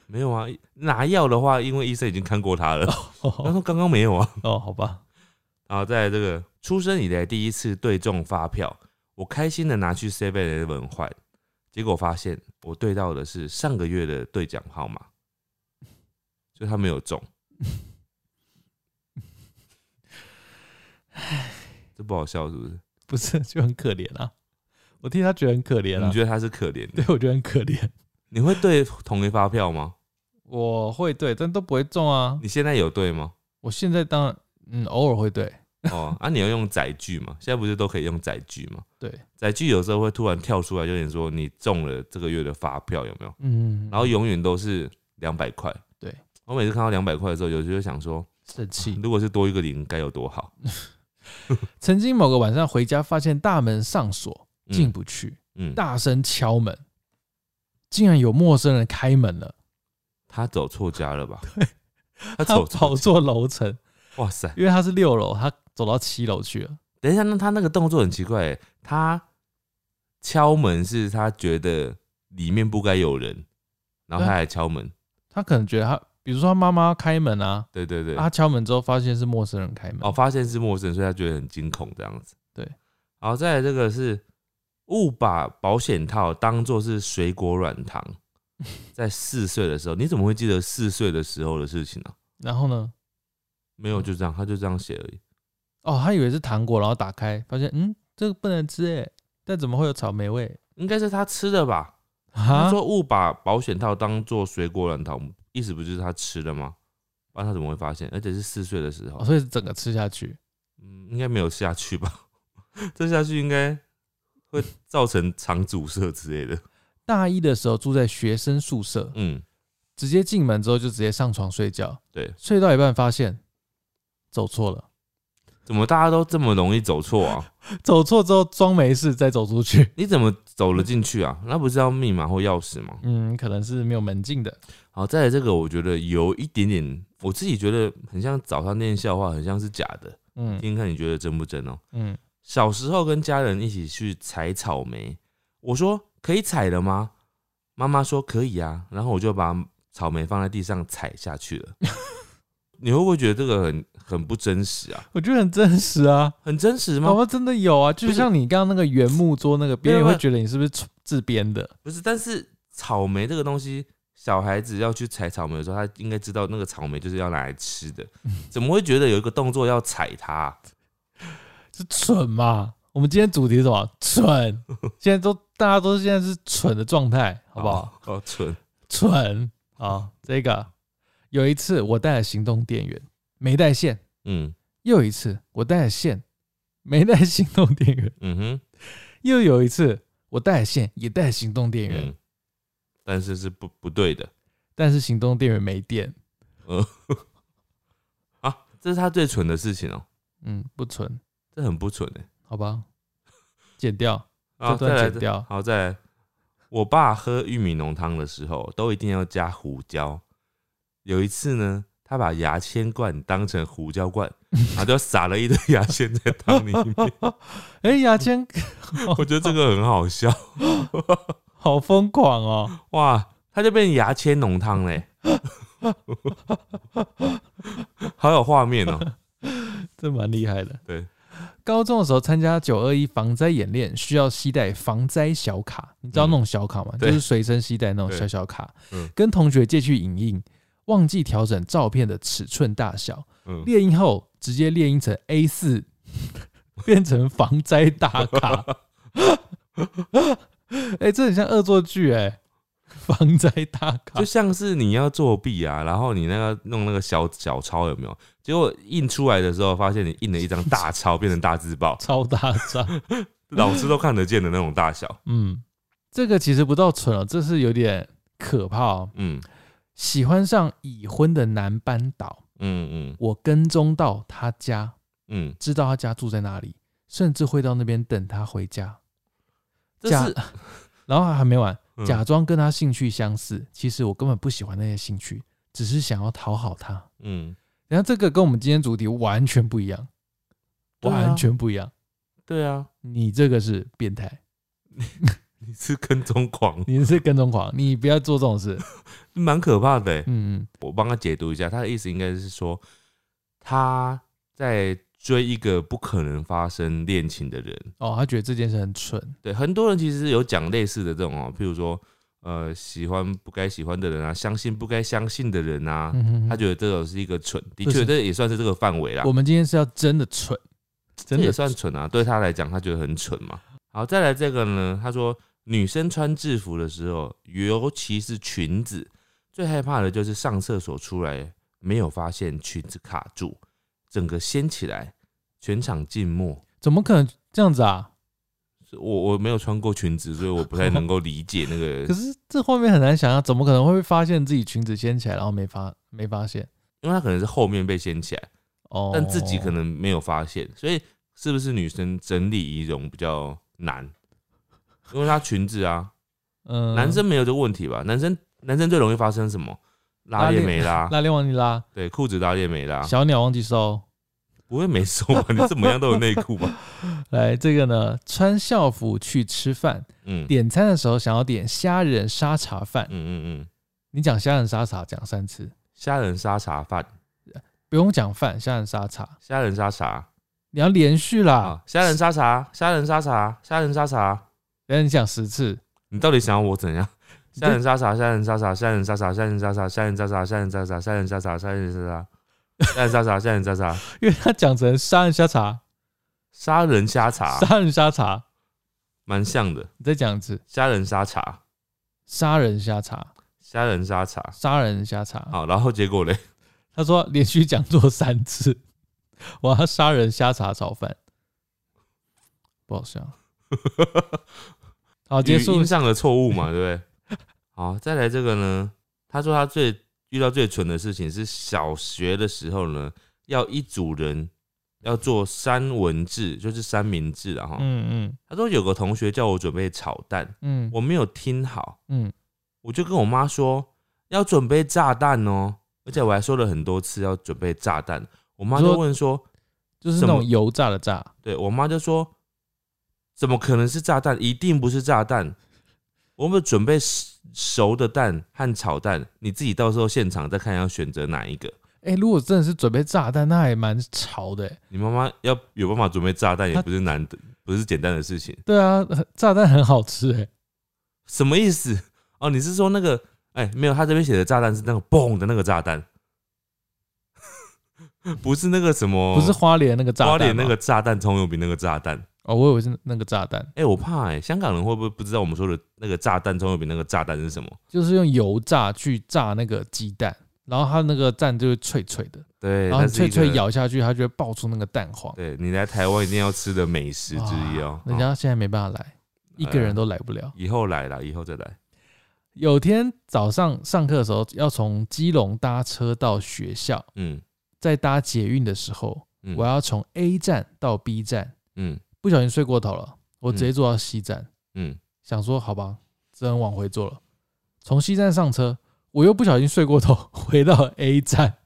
Speaker 2: 没有啊，拿药的话，因为医生已经看过他了。他
Speaker 1: 哦，
Speaker 2: 说刚刚没有啊。
Speaker 1: 哦好吧，
Speaker 2: 然后在这个出生以来第一次对中发票，我开心的拿去 Seven Eleven 换，结果发现我对到的是上个月的兑奖号码，就他没有中。这不好笑是不是？
Speaker 1: 不是就很可怜啊。我替他觉得很可怜啊
Speaker 2: 你，觉得他是可怜的
Speaker 1: 对？我觉得很可怜。
Speaker 2: 你会对同一发票吗？
Speaker 1: 我会对，但都不会中啊。
Speaker 2: 你现在有对吗？
Speaker 1: 我现在当然嗯偶尔会对，
Speaker 2: 哦，啊，你要用载具嘛？现在不是都可以用载具嘛？
Speaker 1: 对，
Speaker 2: 载具有时候会突然跳出来，有点说你中了这个月的发票有没有？
Speaker 1: 嗯，
Speaker 2: 然后永远都是两百块。
Speaker 1: 对，
Speaker 2: 我每次看到两百块的时候，有时候想说，
Speaker 1: 生气。
Speaker 2: 如果是多一个零，该有多好。
Speaker 1: 曾经某个晚上回家，发现大门上锁，
Speaker 2: 嗯
Speaker 1: 进不去，
Speaker 2: 嗯，
Speaker 1: 大声敲门，竟然有陌生人开门了。
Speaker 2: 他走错家了吧？对
Speaker 1: 他
Speaker 2: 走
Speaker 1: 跑
Speaker 2: 错，
Speaker 1: 错楼层，
Speaker 2: 哇塞！
Speaker 1: 因为他是六楼，他走到七楼去了。
Speaker 2: 等一下，那他那个动作很奇怪欸，他敲门是他觉得里面不该有人，然后他
Speaker 1: 对
Speaker 2: 还敲门。
Speaker 1: 他可能觉得他，比如说他妈妈开门啊，
Speaker 2: 对对对，
Speaker 1: 他敲门之后发现是陌生人开门。
Speaker 2: 哦，发现是陌生人，所以他觉得很惊恐这样子。
Speaker 1: 对，
Speaker 2: 然后再来这个是误把保险套当做是水果软糖，在四岁的时候，你怎么会记得四岁的时候的事情呢、
Speaker 1: 然后呢？
Speaker 2: 没有，就这样，他就这样写而已。
Speaker 1: 哦，他以为是糖果，然后打开发现，嗯，这个不能吃诶，但怎么会有草莓味
Speaker 2: 应该是他吃的吧？他
Speaker 1: 啊？
Speaker 2: 说误把保险套当做水果软糖，意思不就是他吃的吗？不然他怎么会发现？而且是四岁的时候
Speaker 1: 哦，所以整个吃下去。
Speaker 2: 嗯，应该没有下去吧？这下去应该会造成肠阻塞之类的。
Speaker 1: 大一的时候住在学生宿舍，
Speaker 2: 嗯，
Speaker 1: 直接进门之后就直接上床睡觉，
Speaker 2: 对，
Speaker 1: 睡到一半发现走错了，
Speaker 2: 怎么大家都这么容易走错啊？
Speaker 1: 走错之后装没事再走出去。
Speaker 2: 你怎么走了进去啊？那不是要密码或钥匙吗？
Speaker 1: 嗯，可能是没有门禁的。
Speaker 2: 好，再来这个，我觉得有一点点，我自己觉得很像早上念笑话，很像是假的。
Speaker 1: 嗯
Speaker 2: 听听看，你觉得真不真哦？
Speaker 1: 嗯，
Speaker 2: 小时候跟家人一起去采草莓，我说可以采了吗？妈妈说可以啊，然后我就把草莓放在地上踩下去了。你会不会觉得这个很很不真实啊？
Speaker 1: 我觉得很真实啊，
Speaker 2: 很真实吗？
Speaker 1: 宝宝真的有啊，就像你刚刚那个原木桌那个，别人也会觉得你是不是自编的？
Speaker 2: 不是，但是草莓这个东西，小孩子要去采草莓的时候，他应该知道那个草莓就是要拿来吃的，怎么会觉得有一个动作要踩它？
Speaker 1: 是蠢嘛？我们今天主题是什么？蠢。现在都大家都现在是蠢的状态，好不好？
Speaker 2: 哦，蠢，
Speaker 1: 蠢啊！这个有一次我带了行动电源，没带线；
Speaker 2: 嗯
Speaker 1: 又一次我带了线，没带 行动电源；
Speaker 2: 嗯哼，
Speaker 1: 又有一次我带了线，也带了行动电源，
Speaker 2: 嗯，但是是不不对的，
Speaker 1: 但是行动电源没电。
Speaker 2: 呃，啊，这是他最蠢的事情哦、
Speaker 1: 嗯，不蠢，
Speaker 2: 这很不蠢哎、
Speaker 1: 好吧？剪掉，
Speaker 2: 啊，
Speaker 1: 这段
Speaker 2: 再来
Speaker 1: 剪掉
Speaker 2: 好，再来，我爸喝玉米浓汤的时候都一定要加胡椒。有一次呢，他把牙签罐当成胡椒罐，然后就撒了一堆牙签在汤里面。
Speaker 1: 哎、牙签
Speaker 2: 我觉得这个很好笑，
Speaker 1: 好疯狂哦！
Speaker 2: 哇，他就变牙签浓汤嘞，好有画面哦。
Speaker 1: 这蛮厉害的。
Speaker 2: 对，
Speaker 1: 高中的时候参加九二一防灾演练，需要携带防灾小卡，你知道那种小卡吗？
Speaker 2: 对。
Speaker 1: 就是随身携带那种小小卡
Speaker 2: 嗯，
Speaker 1: 跟同学借去影印，忘记调整照片的尺寸大小，
Speaker 2: 嗯，
Speaker 1: 列印后直接列印成 A 四，变成防灾大卡。哎、这很像恶作剧哎、防灾大卡
Speaker 2: 就，像是你要作弊啊，然后你那个弄那个小小抄有没有？结果印出来的时候，发现你印了一张大钞，变成大字报，
Speaker 1: 超大张。
Speaker 2: 老师都看得见的那种大小。
Speaker 1: 嗯，这个其实不到蠢哦，这是有点可怕哦。
Speaker 2: 嗯
Speaker 1: 喜欢上已婚的男班导，
Speaker 2: 嗯嗯
Speaker 1: 我跟踪到他家，
Speaker 2: 嗯，
Speaker 1: 知道他家住在哪里，甚至会到那边等他回家。
Speaker 2: 这是
Speaker 1: 然后还没完，
Speaker 2: 嗯
Speaker 1: 假装跟他兴趣相似，其实我根本不喜欢那些兴趣，只是想要讨好他。
Speaker 2: 嗯，
Speaker 1: 然后这个跟我们今天主题完全不一样，
Speaker 2: 啊
Speaker 1: 完全不一样。
Speaker 2: 对啊，
Speaker 1: 你这个是变态，
Speaker 2: 你是跟踪狂，
Speaker 1: 你是跟踪狂，你不要做这种事。
Speaker 2: 蛮可怕的欸。
Speaker 1: 嗯嗯，
Speaker 2: 我帮他解读一下，他的意思应该是说他在追一个不可能发生恋情的人。
Speaker 1: 哦，他觉得这件事很蠢。
Speaker 2: 对，很多人其实有讲类似的这种哦，譬如说，呃，喜欢不该喜欢的人啊，相信不该相信的人啊，
Speaker 1: 嗯哼
Speaker 2: 他觉得这种是一个蠢，的确这也算是这个范围啦
Speaker 1: 我。们今天是要真的蠢，真的
Speaker 2: 算蠢啊，对他来讲，他觉得很蠢嘛。好，再来这个呢，他说女生穿制服的时候，尤其是裙子，最害怕的就是上厕所出来没有发现裙子卡住，整个掀起来，全场静默。
Speaker 1: 怎么可能这样子啊？
Speaker 2: 我我没有穿过裙子，所以我不太能够理解那个
Speaker 1: 可，是这画面很难想象，怎么可能会发现自己裙子掀起来，然后没发没发现？
Speaker 2: 因为他可能是后面被掀起来，
Speaker 1: 哦，
Speaker 2: 但自己可能没有发现，所以是不是女生整理仪容比较难？因为她裙子啊，
Speaker 1: 嗯
Speaker 2: 男生没有这个问题吧？男生男生最容易发生什么？拉链没拉，
Speaker 1: 拉链忘记拉，
Speaker 2: 对，裤子拉链没拉，
Speaker 1: 小鸟忘记收。
Speaker 2: 不会没收吧？你怎么样都有内裤吧？
Speaker 1: 来，这个呢，穿校服去吃饭，
Speaker 2: 嗯，
Speaker 1: 点餐的时候想要点虾仁沙茶饭，
Speaker 2: 嗯嗯嗯，
Speaker 1: 你讲虾仁沙茶讲三次，
Speaker 2: 虾仁沙茶饭，
Speaker 1: 不用讲饭，虾仁沙茶，
Speaker 2: 虾仁沙茶，
Speaker 1: 你要连续啦，
Speaker 2: 虾仁沙茶，虾仁沙茶，虾仁沙茶，
Speaker 1: 等你讲十次，
Speaker 2: 你到底想要我怎样？虾仁沙茶，虾仁沙茶，虾仁沙茶，虾仁沙茶，虾仁沙茶，虾仁沙茶，虾仁沙茶，虾仁沙茶。虾仁沙茶，虾仁沙茶，
Speaker 1: 因为他讲成杀人虾茶，
Speaker 2: 杀人虾茶，
Speaker 1: 杀人虾茶，
Speaker 2: 蛮像的。
Speaker 1: 你再讲一次，
Speaker 2: 虾仁沙茶，
Speaker 1: 杀人虾茶，
Speaker 2: 虾仁沙茶。
Speaker 1: 杀人虾茶。
Speaker 2: 好，然后结果嘞，
Speaker 1: 他说连续讲座三次，我要杀人虾茶炒饭，不好笑。好，结束。
Speaker 2: 上的错误嘛，对不对？好，再来这个呢，他说他最遇到最蠢的事情是小学的时候呢，要一组人要做三文治，就是三明治啊哈。
Speaker 1: 嗯嗯
Speaker 2: 他说有个同学叫我准备炒蛋，
Speaker 1: 嗯
Speaker 2: 我没有听好，
Speaker 1: 嗯，
Speaker 2: 我就跟我妈说要准备炸弹哦，而且我还说了很多次要准备炸弹。我妈就问说，
Speaker 1: 就是那种油炸的炸。
Speaker 2: 对我妈就说，怎么可能是炸弹？一定不是炸弹。我们准备熟熟的蛋和炒蛋，你自己到时候现场再看要选择哪一个。
Speaker 1: 哎、如果真的是准备炸弹，那还蛮潮的、欸。
Speaker 2: 你妈妈要有办法准备炸弹，也不是难的，不是简单的事情。
Speaker 1: 对啊，炸弹很好吃哎、
Speaker 2: 什么意思？哦，你是说那个？哎、没有，他这边写的炸弹是那个嘣的那个炸弹，不是那个什么，
Speaker 1: 不是花莲那个炸弹，
Speaker 2: 花莲那个炸弹葱油饼那个炸弹。
Speaker 1: 哦，我以为是那个炸弹，
Speaker 2: 哎、我怕哎、香港人会不会不知道我们说的那个炸弹葱油饼那个炸弹是什么？
Speaker 1: 就是用油炸去炸那个鸡蛋，然后它那个蛋就会脆脆的，
Speaker 2: 对，
Speaker 1: 然后脆脆咬下去，它就会爆出那个蛋黄。
Speaker 2: 对你来台湾一定要吃的美食之一哦、哦
Speaker 1: 人家现在没办法来，一个人都来不了。
Speaker 2: 以后来了，以后再来。
Speaker 1: 有天早上上课的时候，要从基隆搭车到学校，
Speaker 2: 嗯
Speaker 1: 在搭捷运的时候，
Speaker 2: 嗯
Speaker 1: 我要从 A 站到 B 站，
Speaker 2: 嗯
Speaker 1: 不小心睡过头了，我直接坐到西站，
Speaker 2: 嗯，
Speaker 1: 想说好吧，只能往回坐了。从西站上车，我又不小心睡过头，回到 A 站。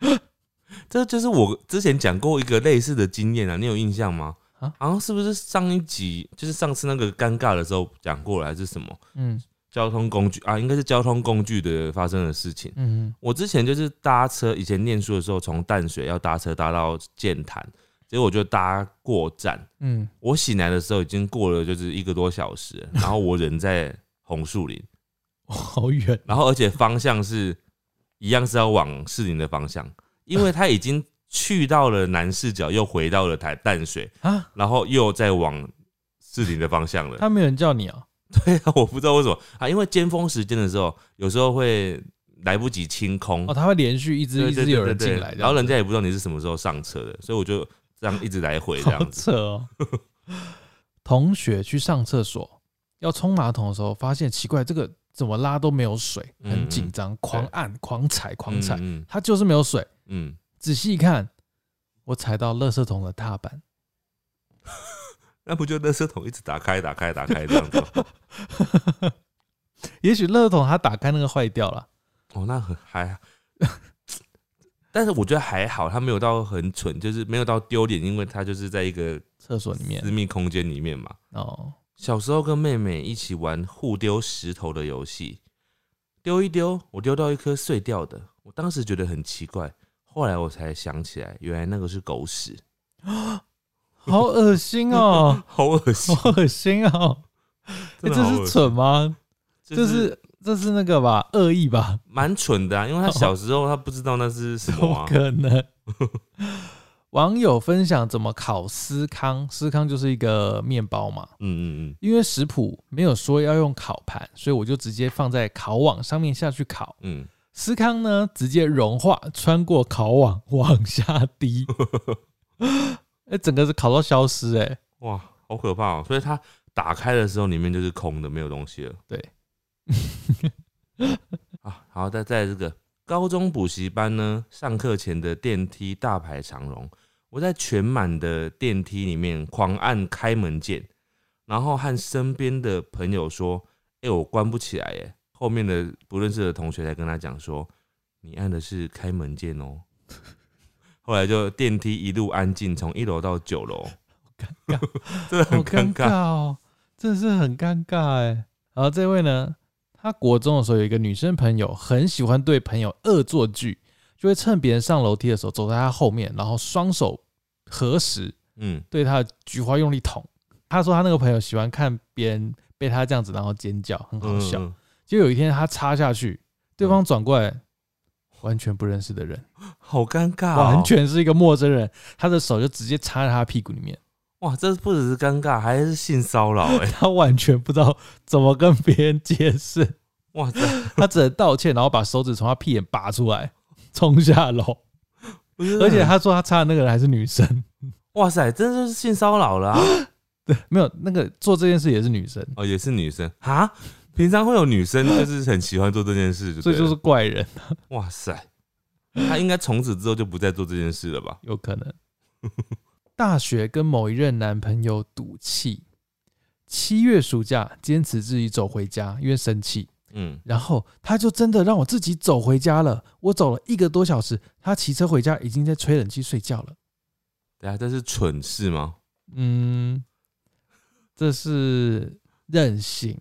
Speaker 2: 这就是我之前讲过一个类似的经验啊，你有印象吗？
Speaker 1: 啊
Speaker 2: 好像是不是上一集就是上次那个尴尬的时候讲过了，还是什么
Speaker 1: 嗯
Speaker 2: 交通工具啊？应该是交通工具的发生的事情。
Speaker 1: 嗯
Speaker 2: 我之前就是搭车，以前念书的时候从淡水要搭车搭到剑潭，结果我就搭过站。
Speaker 1: 嗯，
Speaker 2: 我醒来的时候已经过了就是一个多小时了，然后我人在红树林，
Speaker 1: 好远。
Speaker 2: 然后而且方向是一样是要往士林的方向，因为他已经去到了南市角，又回到了台淡水，
Speaker 1: 啊！
Speaker 2: 然后又再往士林的方向了。
Speaker 1: 他没有人叫你啊？
Speaker 2: 对啊，我不知道为什么啊，因为尖峰时间的时候，有时候会来不及清空
Speaker 1: 哦，，他会连续一直一直有人进来，
Speaker 2: 然后人家也不知道你是什么时候上车的，所以我就这样一直来回这
Speaker 1: 好
Speaker 2: 样子。
Speaker 1: 扯哦。同学去上厕所要冲马桶的时候，发现奇怪，这个怎么拉都没有水，很紧张，狂按、狂踩、狂踩，
Speaker 2: 嗯
Speaker 1: 它就是没有水。
Speaker 2: 嗯，
Speaker 1: 仔细一看，我踩到垃圾桶的踏板，
Speaker 2: 那不就垃圾桶一直打开、打开、打开这样子？
Speaker 1: 也许垃圾桶它打开那个坏掉了。
Speaker 2: 哦，那很还，但是我觉得还好，他没有到很蠢，就是没有到丢脸，因为他就是在一个
Speaker 1: 厕所里面
Speaker 2: 私密空间里面嘛。
Speaker 1: 哦，
Speaker 2: 小时候跟妹妹一起玩互丢石头的游戏，丢一丢，我丢到一颗碎掉的，我当时觉得很奇怪，后来我才想起来，原来那个是狗屎，
Speaker 1: 好恶心哦，
Speaker 2: 好恶心，
Speaker 1: 好恶心哦！哎、这是蠢吗？
Speaker 2: 就
Speaker 1: 这是这是那个吧，恶意吧？
Speaker 2: 蛮蠢的啊，因为他小时候他不知道那是什
Speaker 1: 么
Speaker 2: 么啊，
Speaker 1: 可能？网友分享怎么烤司康，司康就是一个面包嘛。
Speaker 2: 嗯嗯嗯
Speaker 1: 因为食谱没有说要用烤盘，所以我就直接放在烤网上面下去烤。
Speaker 2: 嗯
Speaker 1: 司康呢，直接融化，穿过烤网往下滴，哎、整个是烤到消失、哎，
Speaker 2: 嗯，哇，好可怕哦！所以它打开的时候里面就是空的，没有东西了。
Speaker 1: 对，
Speaker 2: 啊，好，再再这个高中补习班呢，上课前的电梯大排长龙，我在全满的电梯里面狂按开门键，然后和身边的朋友说：“哎、我关不起来耶。”后面的不认识的同学才跟他讲说：“你按的是开门键哦。”后来就电梯一路安静，从一楼到九楼，
Speaker 1: 尴尬，
Speaker 2: 真的很
Speaker 1: 好尴
Speaker 2: 尴尬。
Speaker 1: 哦，真的是很尴尬哎。然后这位呢，他国中的时候有一个女生朋友，很喜欢对朋友恶作剧，就会趁别人上楼梯的时候走在他后面，然后双手合十，
Speaker 2: 嗯，
Speaker 1: 对他的菊花用力捅。他说他那个朋友喜欢看别人被他这样子，然后尖叫，很好笑。
Speaker 2: 嗯嗯
Speaker 1: 结果有一天他插下去，对方转过来，完全不认识的人，
Speaker 2: 好尴尬、哦，
Speaker 1: 完全是一个陌生人，他的手就直接插在他屁股里面，
Speaker 2: 哇！这不只是尴尬，还是性骚扰哎！
Speaker 1: 他完全不知道怎么跟别人解释，
Speaker 2: 哇塞，
Speaker 1: 他只能道歉，然后把手指从他屁眼拔出来，冲下楼。而且他说他插的那个人还是女生，
Speaker 2: 哇塞，真的就是性骚扰了啊！
Speaker 1: 对，没有那个做这件事也是女生，
Speaker 2: 哦，也是女生啊？平常会有女生就是很喜欢做这件事
Speaker 1: 所以就是怪人，
Speaker 2: 哇塞，他应该从此之后就不再做这件事了吧？
Speaker 1: 有可能。大学跟某一任男朋友赌气，七月暑假坚持自己走回家，因为生气，
Speaker 2: 嗯，
Speaker 1: 然后他就真的让我自己走回家了。我走了一个多小时，他骑车回家已经在吹冷气睡觉了。
Speaker 2: 对啊这是蠢事吗？
Speaker 1: 嗯，这是任性，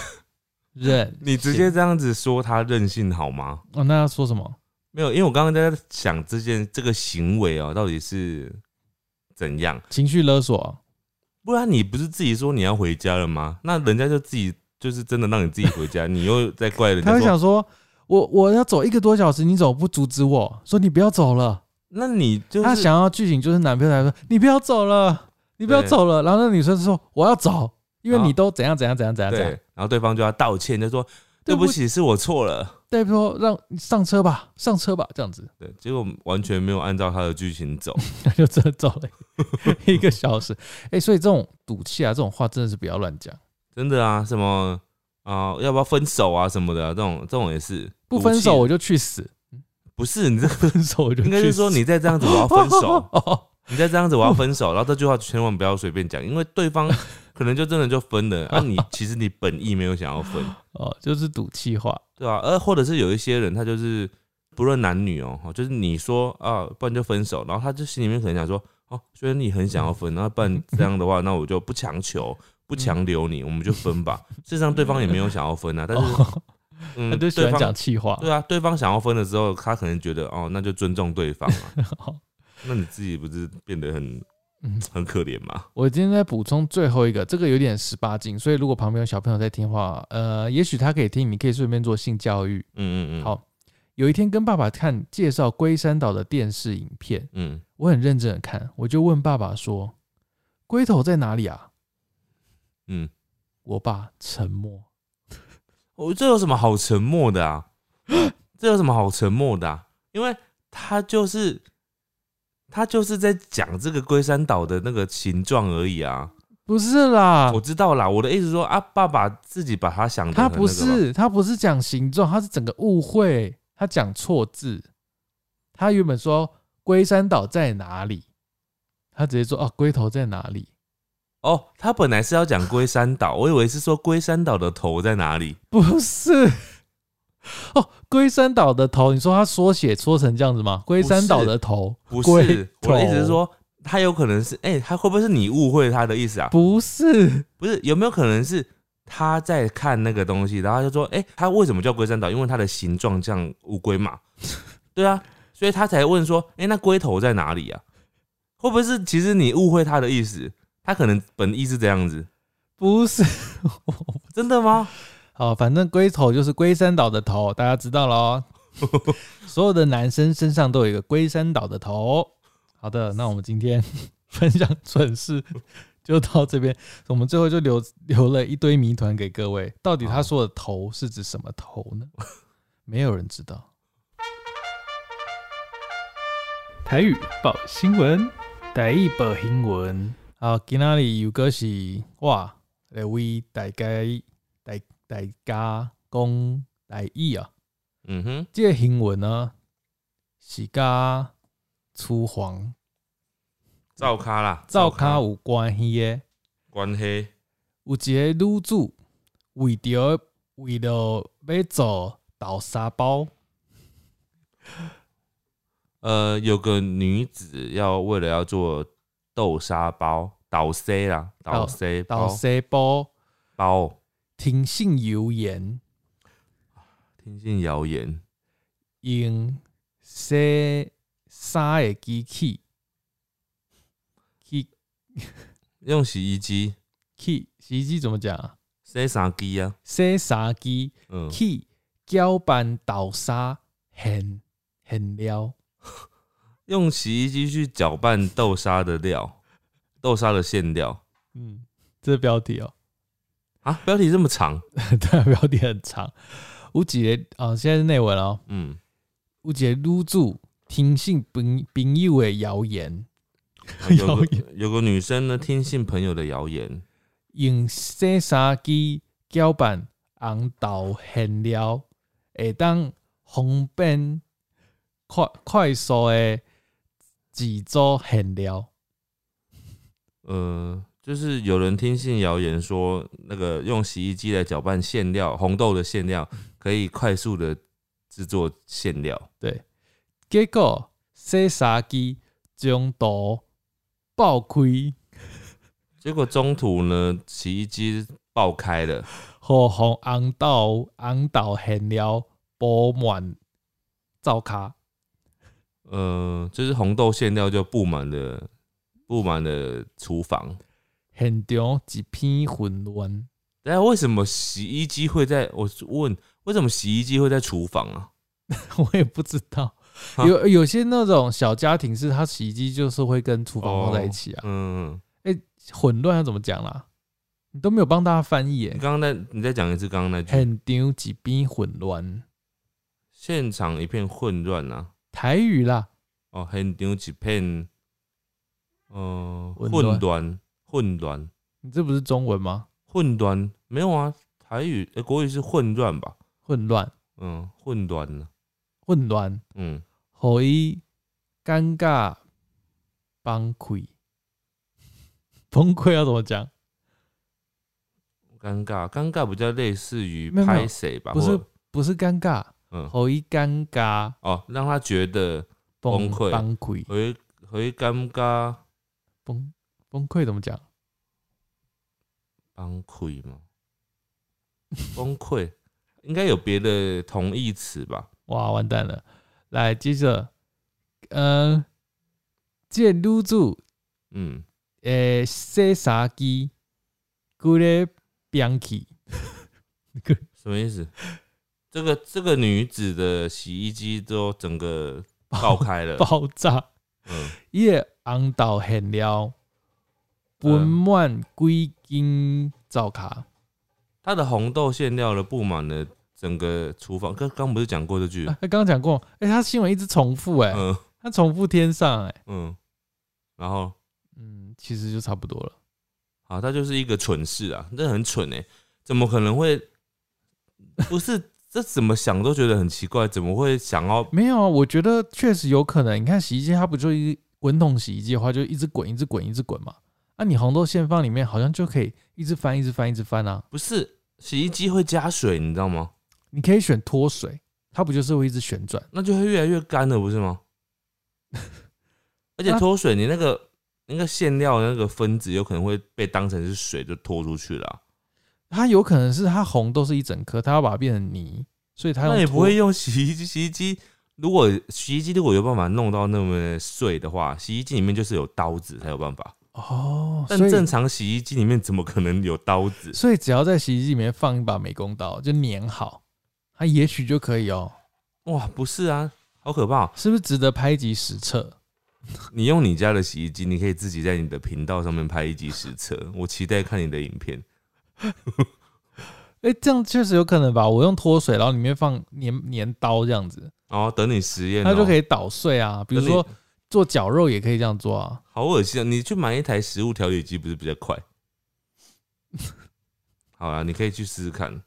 Speaker 1: 任
Speaker 2: 你直接这样子说他任性好吗？
Speaker 1: 哦，那要说什么？
Speaker 2: 没有，因为我刚刚在想这件这个行为哦，到底是怎样？
Speaker 1: 情绪勒索啊、
Speaker 2: 不然你不是自己说你要回家了吗？那人家就自己就是真的让你自己回家，你又在怪人家他，
Speaker 1: 会想说，我我要走一个多小时，你怎么不阻止我？说你不要走了。
Speaker 2: 那你就是
Speaker 1: 他想要剧情就是男朋友来说，你不要走了，你不要走了。然后那女生说我要走，因为你都怎样怎样怎样怎样怎
Speaker 2: 对
Speaker 1: 样。，
Speaker 2: 然后对方就要道歉，就说对
Speaker 1: 对不
Speaker 2: 不起，是我错了。
Speaker 1: 对，说让你上车吧，上车吧，这样子，
Speaker 2: 对，结果完全没有按照他的剧情走。
Speaker 1: 那 就真的走了 一个小时。哎、所以这种赌气啊，这种话真的是不要乱讲。
Speaker 2: 真的啊，什么啊、要不要分手啊什么的，这种这种也是
Speaker 1: 不分手我就去死，
Speaker 2: 不是你这个
Speaker 1: 分手我就去死
Speaker 2: 应该是说你再这样子我要分手，
Speaker 1: 哦，
Speaker 2: 你再这样子我要分手，然后这句话千万不要随便讲，因为对方 可能就真的就分了，啊你 其实你本意没有想要分，
Speaker 1: 哦，就是赌气话。
Speaker 2: 对吧、而或者是有一些人他就是不论男女哦，就是你说啊，不然就分手，然后他就心里面可能想说，哦，虽然你很想要分，然后不然这样的话，那我就不强求。不强留你，我们就分吧。事实上，对方也没有想要分啊，但是，
Speaker 1: 哦，
Speaker 2: 嗯，
Speaker 1: 他就喜欢
Speaker 2: 对方
Speaker 1: 讲气话。
Speaker 2: 对啊，对方想要分的时候，他可能觉得哦，那就尊重对方啊。
Speaker 1: 好
Speaker 2: 那你自己不是变得很
Speaker 1: 嗯，
Speaker 2: 很可怜吗？
Speaker 1: 我今天在补充最后一个，这个有点十八禁，所以如果旁边有小朋友在听的话，呃，也许他可以听，你可以顺便做性教育。
Speaker 2: 嗯嗯嗯，，
Speaker 1: 好，有一天跟爸爸看介绍龟山岛的电视影片，
Speaker 2: 嗯，
Speaker 1: 我很认真的看，我就问爸爸说：“龟头在哪里啊
Speaker 2: 嗯，？”
Speaker 1: 我爸沉默。
Speaker 2: 我这有什么好沉默的啊？这有什么好沉默的啊？因为他就是他就是在讲这个龟山岛的那个形状而已啊。
Speaker 1: 不是啦
Speaker 2: 我，知道啦，我的意思是说啊，爸爸自己把他想的
Speaker 1: 他不是他不是讲形状，他是整个误会，他讲错字。他原本说龟山岛在哪里，他直接说哦龟头在哪里。
Speaker 2: 哦，他本来是要讲龟山岛，我以为是说龟山岛的头在哪里。
Speaker 1: 不是，哦，龟山岛的头，你说他缩写缩成这样子吗？龟山岛的头，
Speaker 2: 不
Speaker 1: 龟
Speaker 2: 是，我的意思是说，他有可能是，哎、他会不会是你误会他的意思啊？
Speaker 1: 不是，
Speaker 2: 不是，有没有可能是他在看那个东西，然后就说，哎、他为什么叫龟山岛？因为它的形状像乌龟嘛。对啊，所以他才问说，哎、那龟头在哪里啊？会不会是其实你误会他的意思？他可能本意是这样子，
Speaker 1: 不是。
Speaker 2: 真的吗？
Speaker 1: 好，反正龟头就是龟山岛的头，大家知道了哦。所有的男生身上都有一个龟山岛的头。好的，那我们今天 分享蠢事就到这边，我们最后就留留了一堆谜团给各位。到底他说的头是指什么头呢？没有人知道。台语报新闻，台语报新闻。好，今仔日又个是哇来为大家大大家讲台语啊。
Speaker 2: 嗯哼，
Speaker 1: 这个新闻呢是甲厨房
Speaker 2: 灶咖啦，
Speaker 1: 灶骹有关系的。
Speaker 2: 关系，
Speaker 1: 有一个女主为着为了要做豆沙包，
Speaker 2: 呃，有个女子要为了要做豆沙包，倒 C 啦，倒 C
Speaker 1: 豆
Speaker 2: 包
Speaker 1: 沙包。
Speaker 2: 包，
Speaker 1: 听信谣言，
Speaker 2: 听信谣言，
Speaker 1: 用洗衫的机器。去
Speaker 2: 用洗衣机。
Speaker 1: 去 洗衣机怎么讲啊？
Speaker 2: 洗衫机啊，
Speaker 1: 洗衫机。
Speaker 2: 嗯，
Speaker 1: 去搅拌豆沙馅馅料。
Speaker 2: 用洗衣机去搅拌豆沙的料，豆沙的馅料。
Speaker 1: 嗯，这是标题哦、
Speaker 2: 啊，标题这么长，
Speaker 1: 对，标题很长。有一个啊，现在是内文哦。
Speaker 2: 嗯，
Speaker 1: 有一个女主听信朋朋友的谣言，
Speaker 2: 有
Speaker 1: 谣
Speaker 2: 个有个女生呢，听信朋友的谣言，
Speaker 1: 用洗衫机搅拌红豆馅料，会当方便快快速的制作馅料。
Speaker 2: 呃，就是有人听信谣言说，那个用洗衣机来搅拌馅料，红豆的馅料可以快速的制作馅料。
Speaker 1: 对，结果洗衫机中途爆开，
Speaker 2: 结果中途呢，洗衣机爆开了，
Speaker 1: 互红红豆红豆馅料布满灶卡。
Speaker 2: 呃，就是红豆馅料就布满了布满了厨房。
Speaker 1: 现场一片混乱，
Speaker 2: 哎，为什么洗衣机会在？我问，为什么洗衣机会在厨房啊？
Speaker 1: 我也不知道。
Speaker 2: 啊
Speaker 1: 有有些那种小家庭是它洗衣机就是会跟厨房放在一起啊，
Speaker 2: 嗯，
Speaker 1: 混乱要怎么讲啦？你都没有帮大家翻译
Speaker 2: 你
Speaker 1: 耶。
Speaker 2: 刚刚在你再讲一次刚刚那句，
Speaker 1: 现场一片混乱，
Speaker 2: 现场一片混乱啊！
Speaker 1: 台语啦，
Speaker 2: 哦，现场一片，呃，
Speaker 1: 混乱，
Speaker 2: 混乱，
Speaker 1: 你这不是中文吗？
Speaker 2: 混乱，没有啊，台语、呃国语是混乱吧？
Speaker 1: 混乱，
Speaker 2: 嗯，混乱呢，
Speaker 1: 混乱，
Speaker 2: 嗯，
Speaker 1: 互伊尴尬崩溃，崩溃要怎么讲？
Speaker 2: 尴尬，尴尬比较类似于拍谁吧？
Speaker 1: 不是，不是尴尬，
Speaker 2: 嗯，
Speaker 1: 互伊尴尬。
Speaker 2: 哦，让他觉得崩溃。
Speaker 1: 崩溃，
Speaker 2: 会会尴尬。
Speaker 1: 崩崩溃怎么讲？
Speaker 2: 崩溃吗？崩溃应该有别的同义词吧？
Speaker 1: 哇，完蛋了！来，接着，呃，这个女主
Speaker 2: 嗯，
Speaker 1: 诶，洗衫机，规个变去，
Speaker 2: 什么意思？这个这个女子的洗衣机都整个爆开了，
Speaker 1: 爆炸，
Speaker 2: 嗯，
Speaker 1: 伊个红豆馅料分满几斤灶卡，
Speaker 2: 它的红豆馅料呢布满了整个厨房。刚刚不是讲过这句？
Speaker 1: 啊他刚刚讲过，哎、他新闻一直重复、哎、
Speaker 2: 嗯
Speaker 1: 他重复天上、哎，
Speaker 2: 嗯，然后
Speaker 1: 嗯，其实就差不多了。
Speaker 2: 好，他就是一个蠢事啊，这很蠢哎、怎么可能会？不是，这怎么想都觉得很奇怪，怎么会想要？
Speaker 1: 没有啊，我觉得确实有可能。你看洗衣机，它不就一滚筒洗衣机的话，就一直滚，一直滚，一直滚嘛。啊，你红豆馅放里面，好像就可以一直翻，一直翻，一直翻啊。
Speaker 2: 不是，洗衣机会加水，你知道吗？
Speaker 1: 你可以选脱水，它不就是会一直旋转？
Speaker 2: 那就会越来越干了，不是吗？而且脱水，你那个那个馅料的那个分子有可能会被当成是水就脱出去了啊、
Speaker 1: 它有可能是它红豆是一整颗，它要把它变成泥，所以它用
Speaker 2: 那也不会用洗衣机。洗衣机如果洗衣机如果有办法弄到那么碎的话，洗衣机里面就是有刀子才有办法。
Speaker 1: 哦。所以
Speaker 2: 但正常洗衣机里面怎么可能有刀子？
Speaker 1: 所以只要在洗衣机里面放一把美工刀，就粘好，它也许就可以哦。
Speaker 2: 哇，不是啊，好可怕哦、
Speaker 1: 是不是值得拍一集实测？
Speaker 2: 你用你家的洗衣机，你可以自己在你的频道上面拍一集实测。我期待看你的影片。
Speaker 1: 哎、这样确实有可能吧？我用脱水，然后里面放粘粘刀这样子，
Speaker 2: 然后等你实验、哦，
Speaker 1: 它就可以捣碎啊。比如说做绞肉也可以这样做啊。
Speaker 2: 好恶心啊！你去买一台食物调理机不是比较快？好啊，你可以去试试看。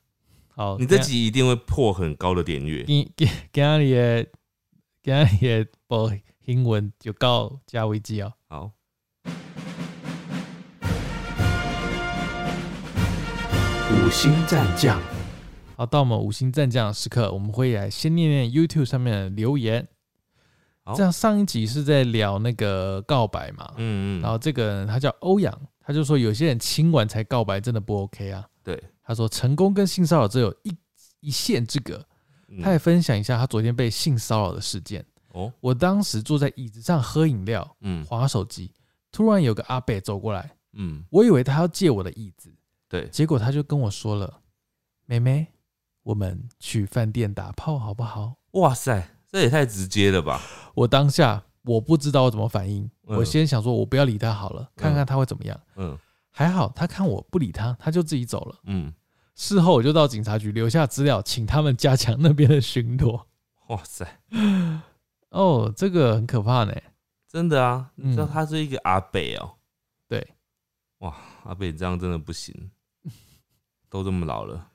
Speaker 1: 好，
Speaker 2: 你这集一定会破很高的点阅。
Speaker 1: 给给给那里的给那里的播英文就告加维基哦。
Speaker 2: 好，
Speaker 3: 五星战将，
Speaker 1: 好，到我们五星战将的时刻，我们会来先念念 YouTube 上面的留言。
Speaker 2: 好。
Speaker 1: 这样上一集是在聊那个告白嘛，
Speaker 2: 嗯嗯，
Speaker 1: 然后这个人他叫欧阳，他就说有些人亲完才告白真的不 OK 啊。
Speaker 2: 对，
Speaker 1: 他说成功跟性骚扰只有一一线之隔。
Speaker 2: 嗯。
Speaker 1: 他也分享一下他昨天被性骚扰的事件。
Speaker 2: 哦，
Speaker 1: 我当时坐在椅子上喝饮料，
Speaker 2: 嗯。
Speaker 1: 划手机，突然有个阿伯走过来，
Speaker 2: 嗯，
Speaker 1: 我以为他要借我的椅子，
Speaker 2: 对，
Speaker 1: 结果他就跟我说了：“妹妹，我们去饭店打炮好不好？
Speaker 2: 哇塞，这也太直接了吧？？”
Speaker 1: 我当下我不知道我怎么反应，
Speaker 2: 嗯
Speaker 1: 我先想说我不要理他好了，看看他会怎么样。
Speaker 2: 嗯
Speaker 1: 还好他看我不理他，他就自己走了。
Speaker 2: 嗯，
Speaker 1: 事后我就到警察局留下资料，请他们加强那边的巡逻。
Speaker 2: 哇塞，
Speaker 1: 哦，这个很可怕呢。
Speaker 2: 真的啊，
Speaker 1: 嗯
Speaker 2: 你知道他是一个阿北哦、
Speaker 1: 对，哇
Speaker 2: 阿北这样真的不行，都这么老了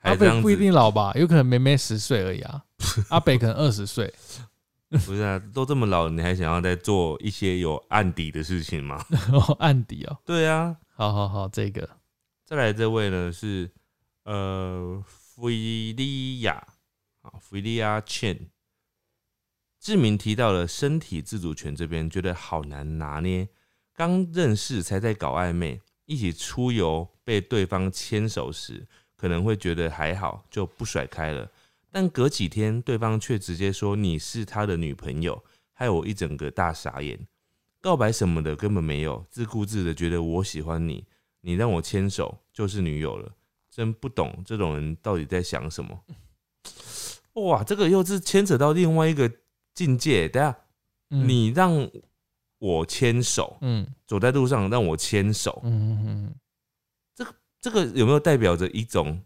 Speaker 1: 阿北不一定老吧，有可能妹妹十岁而已啊。阿北可能二十岁，
Speaker 2: 不是啊，都这么老了，你还想要再做一些有案底的事情吗？
Speaker 1: 哦，案底哦。
Speaker 2: 对啊，
Speaker 1: 好好好，这个
Speaker 2: 再来这位呢是呃菲利亚啊，菲利亚 Chen。志明提到了身体自主权这边，觉得好难拿捏。刚认识才在搞暧昧，一起出游被对方牵手时，可能会觉得还好，就不甩开了。但隔几天，对方却直接说你是他的女朋友，害我一整个大傻眼。告白什么的根本没有，自顾自的觉得我喜欢你，你让我牵手就是女友了，真不懂这种人到底在想什么。哇，这个又是牵扯到另外一个境界。等下，
Speaker 1: 嗯
Speaker 2: 你让我牵手，
Speaker 1: 嗯
Speaker 2: 走在路上让我牵手，
Speaker 1: 嗯嗯嗯
Speaker 2: 这个有没有代表着一种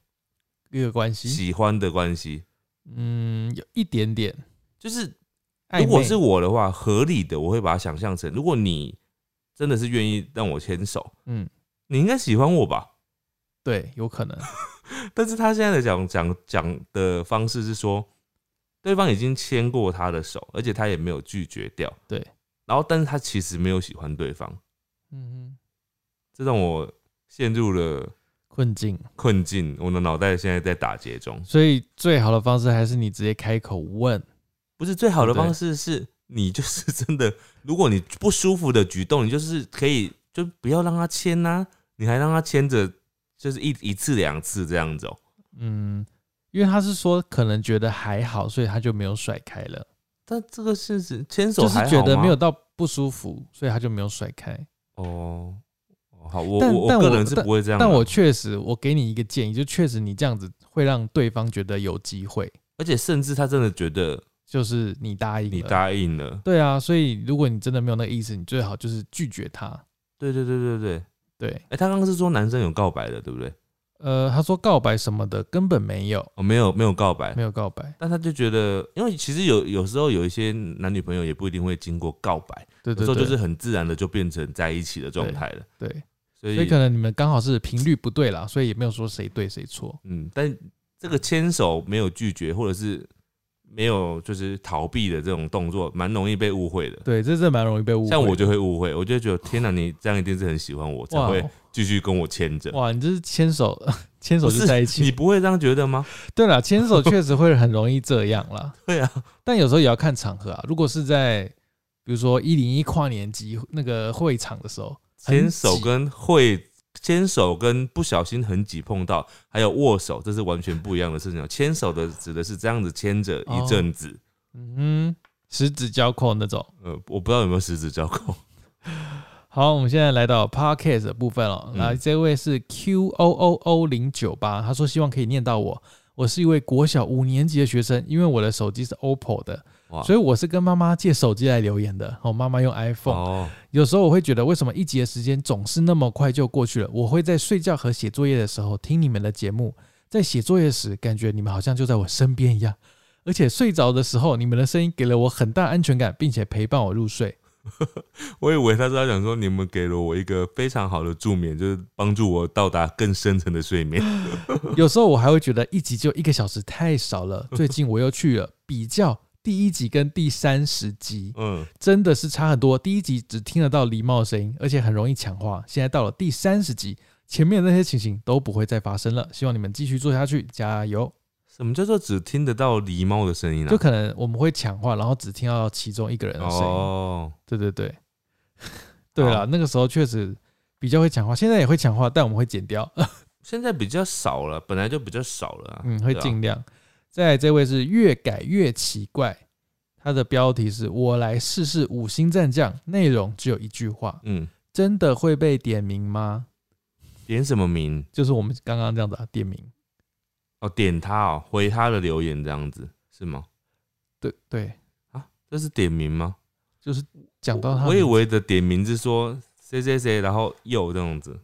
Speaker 1: 一个关系，
Speaker 2: 喜欢的关系？
Speaker 1: 嗯，有一点点
Speaker 2: 就是。如果是我的话，合理的我会把它想象成，如果你真的是愿意让我牵手，
Speaker 1: 嗯，
Speaker 2: 你应该喜欢我吧？
Speaker 1: 对，有可能，
Speaker 2: 但是他现在的讲讲讲的方式是说，对方已经牵过他的手，而且他也没有拒绝掉。
Speaker 1: 对，
Speaker 2: 然后但是他其实没有喜欢对方，
Speaker 1: 嗯哼，
Speaker 2: 这让我陷入了
Speaker 1: 困境。
Speaker 2: 困境。我的脑袋现在在打结中。
Speaker 1: 所以最好的方式还是你直接开口问。
Speaker 2: 不是最好的方式是，你就是真的，如果你不舒服的举动，你就是可以就不要让他牵呐、你还让他牵着，就是一一次两次这样子哦、
Speaker 1: 嗯，因为他是说可能觉得还好，所以他就没有甩开了，
Speaker 2: 但这个是指牵手
Speaker 1: 就是觉得没有到不舒服，所以他就没有甩开。
Speaker 2: 哦。哦好，我
Speaker 1: 但
Speaker 2: 我个人是不会这样啊，
Speaker 1: 但我确实，我给你一个建议，就确实你这样子会让对方觉得有机会，
Speaker 2: 而且甚至他真的觉得
Speaker 1: 就是你答应了
Speaker 2: 你答应了，
Speaker 1: 对啊，所以如果你真的没有那个意思，你最好就是拒绝他。
Speaker 2: 对对对对对。
Speaker 1: 对，
Speaker 2: 哎、他刚刚是说男生有告白的，对不对？
Speaker 1: 呃，他说告白什么的根本没有，
Speaker 2: 哦，没有没有告白
Speaker 1: 没，有告白，
Speaker 2: 但他就觉得，因为其实有有时候有一些男女朋友也不一定会经过告白，
Speaker 1: 对对对，
Speaker 2: 有时候就是很自然的就变成在一起的状态了。
Speaker 1: 对，
Speaker 2: 所以
Speaker 1: 可能你们刚好是频率不对啦，所以也没有说谁对谁错。
Speaker 2: 嗯，但这个牵手没有拒绝，或者是没有就是逃避的这种动作，蛮容易被误会的。
Speaker 1: 对，这是蛮容易被误会的。
Speaker 2: 像我就会误会，我就觉得天哪，你这样一定是很喜欢我，才会继续跟我牵着。
Speaker 1: 哇，你这是牵手牵手就在一起你。
Speaker 2: 不会这样觉得吗？
Speaker 1: 对了，牵手确实会很容易这样啦，
Speaker 2: 对啊，
Speaker 1: 但有时候也要看场合啊。如果是在比如说一零一跨年级那个会场的时候，很
Speaker 2: 牵手跟会牵手跟不小心很挤碰到，还有握手，这是完全不一样的事情哦。牵手的指的是这样子牵着一阵子，
Speaker 1: 嗯哼，十指交扣那种。
Speaker 2: 呃，我不知道有没有十指交扣。
Speaker 1: 好，我们现在来到 podcast 的部分了。
Speaker 2: 嗯
Speaker 1: 来，这位是 Q O O O 零九八，他说希望可以念到我。我是一位国小五年级的学生，因为我的手机是 OPPO 的，
Speaker 2: 哇，
Speaker 1: 所以我是跟妈妈借手机来留言的。我妈妈用 iPhone，、
Speaker 2: 哦，
Speaker 1: 有时候我会觉得，为什么一集的时间总是那么快就过去了？我会在睡觉和写作业的时候听你们的节目，在写作业时感觉你们好像就在我身边一样，而且睡着的时候，你们的声音给了我很大安全感，并且陪伴我入睡。
Speaker 2: 我以为他是要讲说你们给了我一个非常好的助眠，就是帮助我到达更深层的睡眠。
Speaker 1: 有时候我还会觉得一集就一个小时太少了。最近我又去了比较第一集跟第三十集，
Speaker 2: 嗯，
Speaker 1: 真的是差很多。第一集只听得到狸猫的声音，而且很容易抢话。现在到了第三十集，前面的那些情形都不会再发生了。希望你们继续做下去，加油！
Speaker 2: 什么叫做只听得到狸猫的声音啊？
Speaker 1: 就可能我们会抢话，然后只听到其中一个人的声音。
Speaker 2: 哦，
Speaker 1: 对对对，对
Speaker 2: 好
Speaker 1: 啦，那个时候确实比较会抢话，现在也会抢话，但我们会剪掉。
Speaker 2: 现在比较少了，本来就比较少了啊。
Speaker 1: 嗯，会尽量。再来这位是越改越奇怪，他的标题是我来试试五星战将，内容只有一句话，
Speaker 2: 嗯，
Speaker 1: 真的会被点名吗？
Speaker 2: 点什么名？
Speaker 1: 就是我们刚刚这样子啊，点名。
Speaker 2: 哦，点他哦，回他的留言这样子是吗？
Speaker 1: 对对，
Speaker 2: 啊，这是点名吗？
Speaker 1: 就是讲到他，
Speaker 2: 我以为的点名是说谁谁谁，然后又这样子。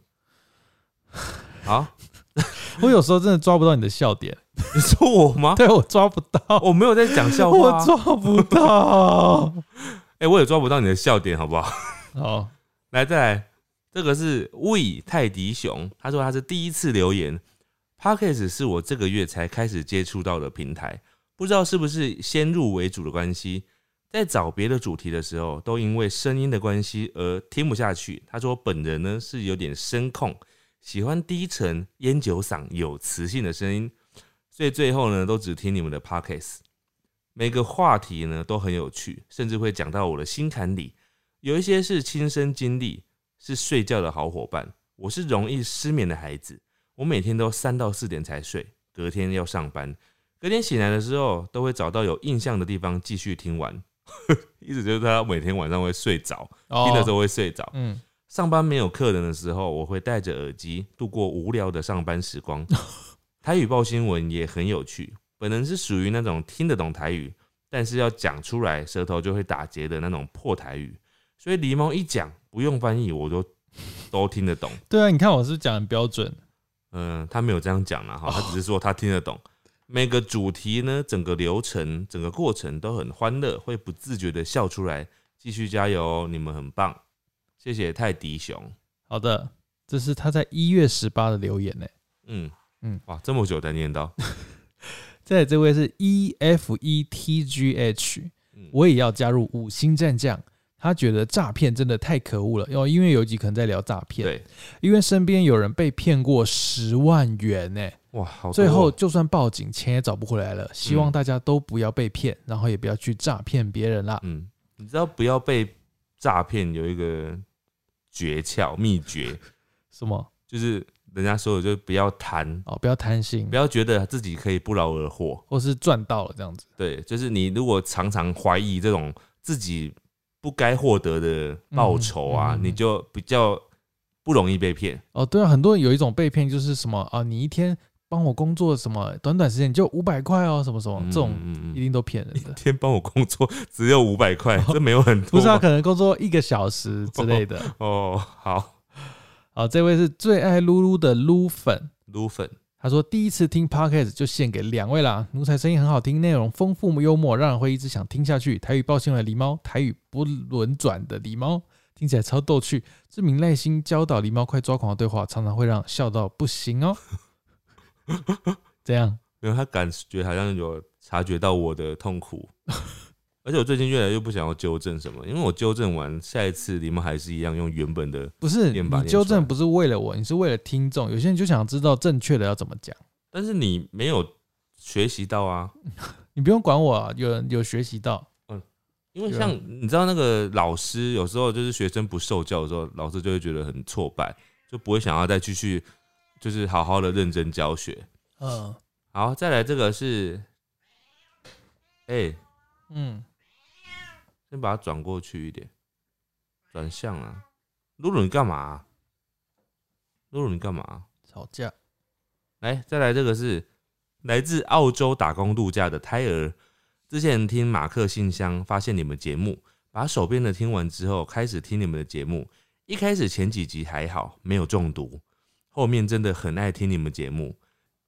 Speaker 2: 好，
Speaker 1: 我有时候真的抓不到你的笑点，
Speaker 2: 你说我吗？
Speaker 1: 对我抓不到，
Speaker 2: 我没有在讲笑话、
Speaker 1: 我
Speaker 2: 啊，
Speaker 1: 抓不到。
Speaker 2: 哎、我也抓不到你的笑点，好不好？
Speaker 1: 好，
Speaker 2: 来，再来，这个是 We 泰迪熊，他说他是第一次留言 p o d c a s t 是我这个月才开始接触到的平台，不知道是不是先入为主的关系，在找别的主题的时候，都因为声音的关系而听不下去。他说本人呢是有点声控，喜欢低沉烟酒嗓有磁性的声音，所以最后呢都只听你们的 Podcast。每个话题呢都很有趣，甚至会讲到我的心坎里。有一些是亲身经历，是睡觉的好伙伴。我是容易失眠的孩子，我每天都三到四点才睡，隔天要上班，隔天醒来的时候都会找到有印象的地方继续听完。意思就是他每天晚上会睡着，听的时
Speaker 1: 候，
Speaker 2: 候会睡着。
Speaker 1: 嗯，
Speaker 2: 上班没有客人的时候，我会戴着耳机度过无聊的上班时光。台语报新闻也很有趣，本人是属于那种听得懂台语，但是要讲出来舌头就会打结的那种破台语，所以狸猫一讲不用翻译，我都 都听得懂。
Speaker 1: 对啊，你看我是讲很标准，
Speaker 2: 嗯，他没有这样讲了，哈，他只是说他听得懂。每个主题呢，整个流程、整个过程都很欢乐，会不自觉的笑出来。继续加油哦，你们很棒，谢谢泰迪熊。
Speaker 1: 好的，这是他在一月十八的留言呢。
Speaker 2: 嗯
Speaker 1: 嗯。
Speaker 2: 嗯，哇，这么久才念到，
Speaker 1: 再来这位是 E F E T G H，
Speaker 2: 嗯。
Speaker 1: 我也要加入五星战将。他觉得诈骗真的太可恶了，因为，因为有一集可能在聊诈骗，
Speaker 2: 对，
Speaker 1: 因为身边有人被骗过十万元呢，
Speaker 2: 哇，好哦，
Speaker 1: 最后就算报警，钱也找不回来了。希望
Speaker 2: 嗯
Speaker 1: 大家都不要被骗，然后也不要去诈骗别人啦。
Speaker 2: 嗯，你知道不要被诈骗有一个诀窍秘诀，
Speaker 1: 什么？
Speaker 2: 就是人家说的，就是不要贪，
Speaker 1: 哦，不要贪心
Speaker 2: 不，要觉得自己可以不劳而获。
Speaker 1: 或是赚到了这样子。
Speaker 2: 对，就是你如果常常怀疑这种自己不该获得的报酬啊，
Speaker 1: 嗯嗯嗯
Speaker 2: 你就比较不容易被骗。
Speaker 1: 哦，对啊，很多人有一种被骗，就是什么啊，你一天帮我工作什么，短短时间你就五百块哦，什么什么，这种一定都骗人的一。
Speaker 2: 天帮我工作只有五百块，这没有很多
Speaker 1: 不是啊，可能工作一个小时之类的。
Speaker 2: 哦，好，
Speaker 1: 好，这位是最爱噜噜的噜粉，
Speaker 2: 撸粉，
Speaker 1: 他说第一次听 podcast 就献给两位啦，奴才声音很好听，内容丰富幽默，让人会一直想听下去。台语报新闻的狸猫，台语不轮转的狸猫，听起来超逗趣。志明耐心教导狸猫快抓狂的对话，常常会让笑到不行哦。这样
Speaker 2: 因为他感觉好像有察觉到我的痛苦，而且我最近越来越不想要纠正什么，因为我纠正完，下一次你们还是一样用原本的，
Speaker 1: 不是你纠正不是为了我，你是为了听众。有些人就想知道正确的要怎么讲，
Speaker 2: 但是你没有学习到啊，
Speaker 1: 你不用管我、啊，有人有学习到。
Speaker 2: 嗯因为像你知道那个老师有时候就是学生不受教的时候，老师就会觉得很挫败，就不会想要再继续就是好好的认真教学。
Speaker 1: 嗯
Speaker 2: 好，再来这个是，哎、
Speaker 1: 嗯，
Speaker 2: 先把它转过去一点，转向啊。露露你干嘛、露露你干嘛、
Speaker 1: 吵架。
Speaker 2: 来，再来这个是来自澳洲打工度假的胎儿。之前听马克信箱，发现你们节目，把手边的听完之后，开始听你们的节目。一开始前几集还好，没有中毒，后面真的很爱听你们节目。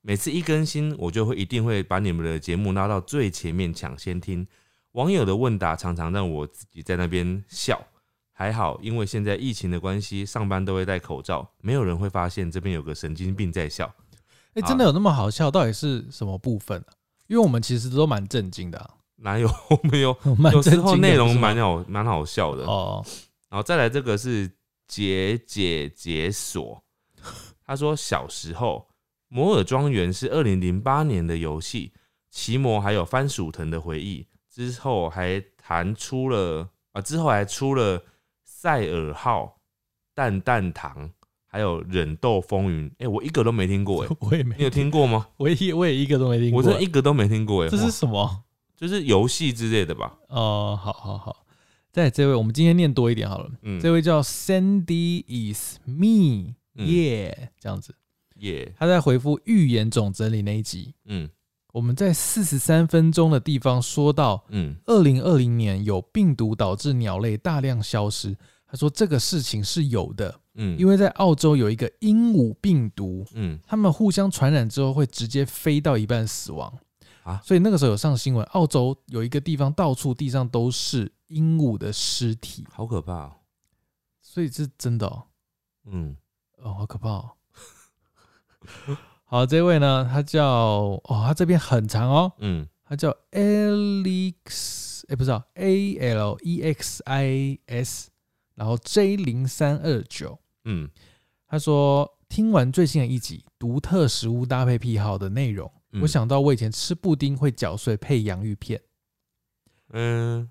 Speaker 2: 每次一更新，我就会一定会把你们的节目拉到最前面抢先听。网友的问答常常让我自己在那边笑，还好，因为现在疫情的关系，上班都会戴口罩，没有人会发现这边有个神经病在笑。
Speaker 1: 哎、
Speaker 2: 好
Speaker 1: 真的有那么好笑？到底是什么部分啊？因为我们其实都蛮震惊的、啊，
Speaker 2: 哪有？我们有
Speaker 1: 蛮
Speaker 2: 有时候内容蛮好蛮好笑的。
Speaker 1: 哦，
Speaker 2: 然后再来这个是解解解锁，他说小时候摩尔庄园是二零零八年的游戏，奇摩还有番薯藤的回忆，之后还弹出了啊，之后还出了赛尔号、蛋蛋糖，还有忍豆风云。哎、我一个都没听过哎、
Speaker 1: 我也没
Speaker 2: 你有听过吗？
Speaker 1: 我也我也一个都没听过。
Speaker 2: 我真的一个都没听过哎、
Speaker 1: 这是什么？
Speaker 2: 就是游戏之类的吧？
Speaker 1: 哦，好好好。再来这位，我们今天念多一点好了。
Speaker 2: 嗯，
Speaker 1: 这位叫 Sandy is me，
Speaker 2: 嗯
Speaker 1: 耶、这样子。
Speaker 2: 耶，
Speaker 1: 他在回复预言总整理那一集，
Speaker 2: 嗯
Speaker 1: 我们在四十三分钟的地方说到，
Speaker 2: 嗯。
Speaker 1: 二零二零年有病毒导致鸟类大量消失。他说这个事情是有的，
Speaker 2: 嗯，
Speaker 1: 因为在澳洲有一个鹦鹉病毒，
Speaker 2: 嗯。
Speaker 1: 它们互相传染之后会直接飞到一半死亡。
Speaker 2: 啊？
Speaker 1: 所以那个时候有上新闻，澳洲有一个地方到处地上都是鹦鹉的尸体，
Speaker 2: 好可怕、哦。
Speaker 1: 所以是真的哦，
Speaker 2: 嗯。
Speaker 1: 哦好可怕哦。好，这位呢，他叫哦，他这边很长哦，
Speaker 2: 嗯
Speaker 1: 他叫 Alex，哎、不是啊，A L E X I S，然后 J 零三二九，
Speaker 2: 嗯
Speaker 1: 他说听完最新的一集独特食物搭配癖好的内容，
Speaker 2: 嗯
Speaker 1: 我想到我以前吃布丁会搅碎配洋芋片。
Speaker 2: 嗯，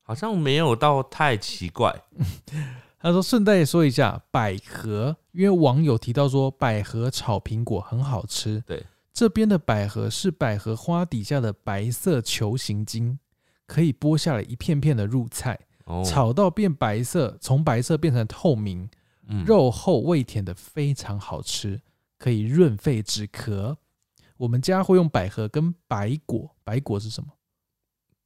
Speaker 2: 好像没有到太奇怪。
Speaker 1: 他说顺带说一下百合，因为网友提到说百合炒苹果很好吃。
Speaker 2: 对，
Speaker 1: 这边的百合是百合花底下的白色球形茎，可以剥下来一片片的入菜，
Speaker 2: 哦，
Speaker 1: 炒到变白色，从白色变成透明，
Speaker 2: 嗯，
Speaker 1: 肉厚味甜的非常好吃，可以润肺止咳。我们家会用百合跟白果，白果是什么？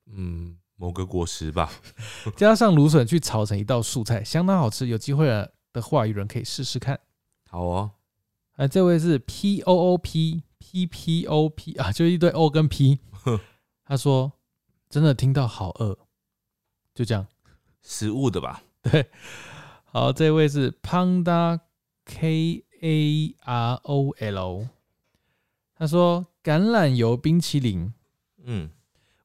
Speaker 2: 嗯，某个果实吧。
Speaker 1: 加上芦笋去炒成一道素菜，相当好吃。有机会了的话，有人可以试试看。
Speaker 2: 好哦，
Speaker 1: 哎，这位是 P O O P P P O P 啊，就一堆 O 跟 P。他说真的听到好饿，就这样。
Speaker 2: 食物的吧。
Speaker 1: 对，好，这位是 Panda K A R O L。他说橄榄油冰淇淋，
Speaker 2: 嗯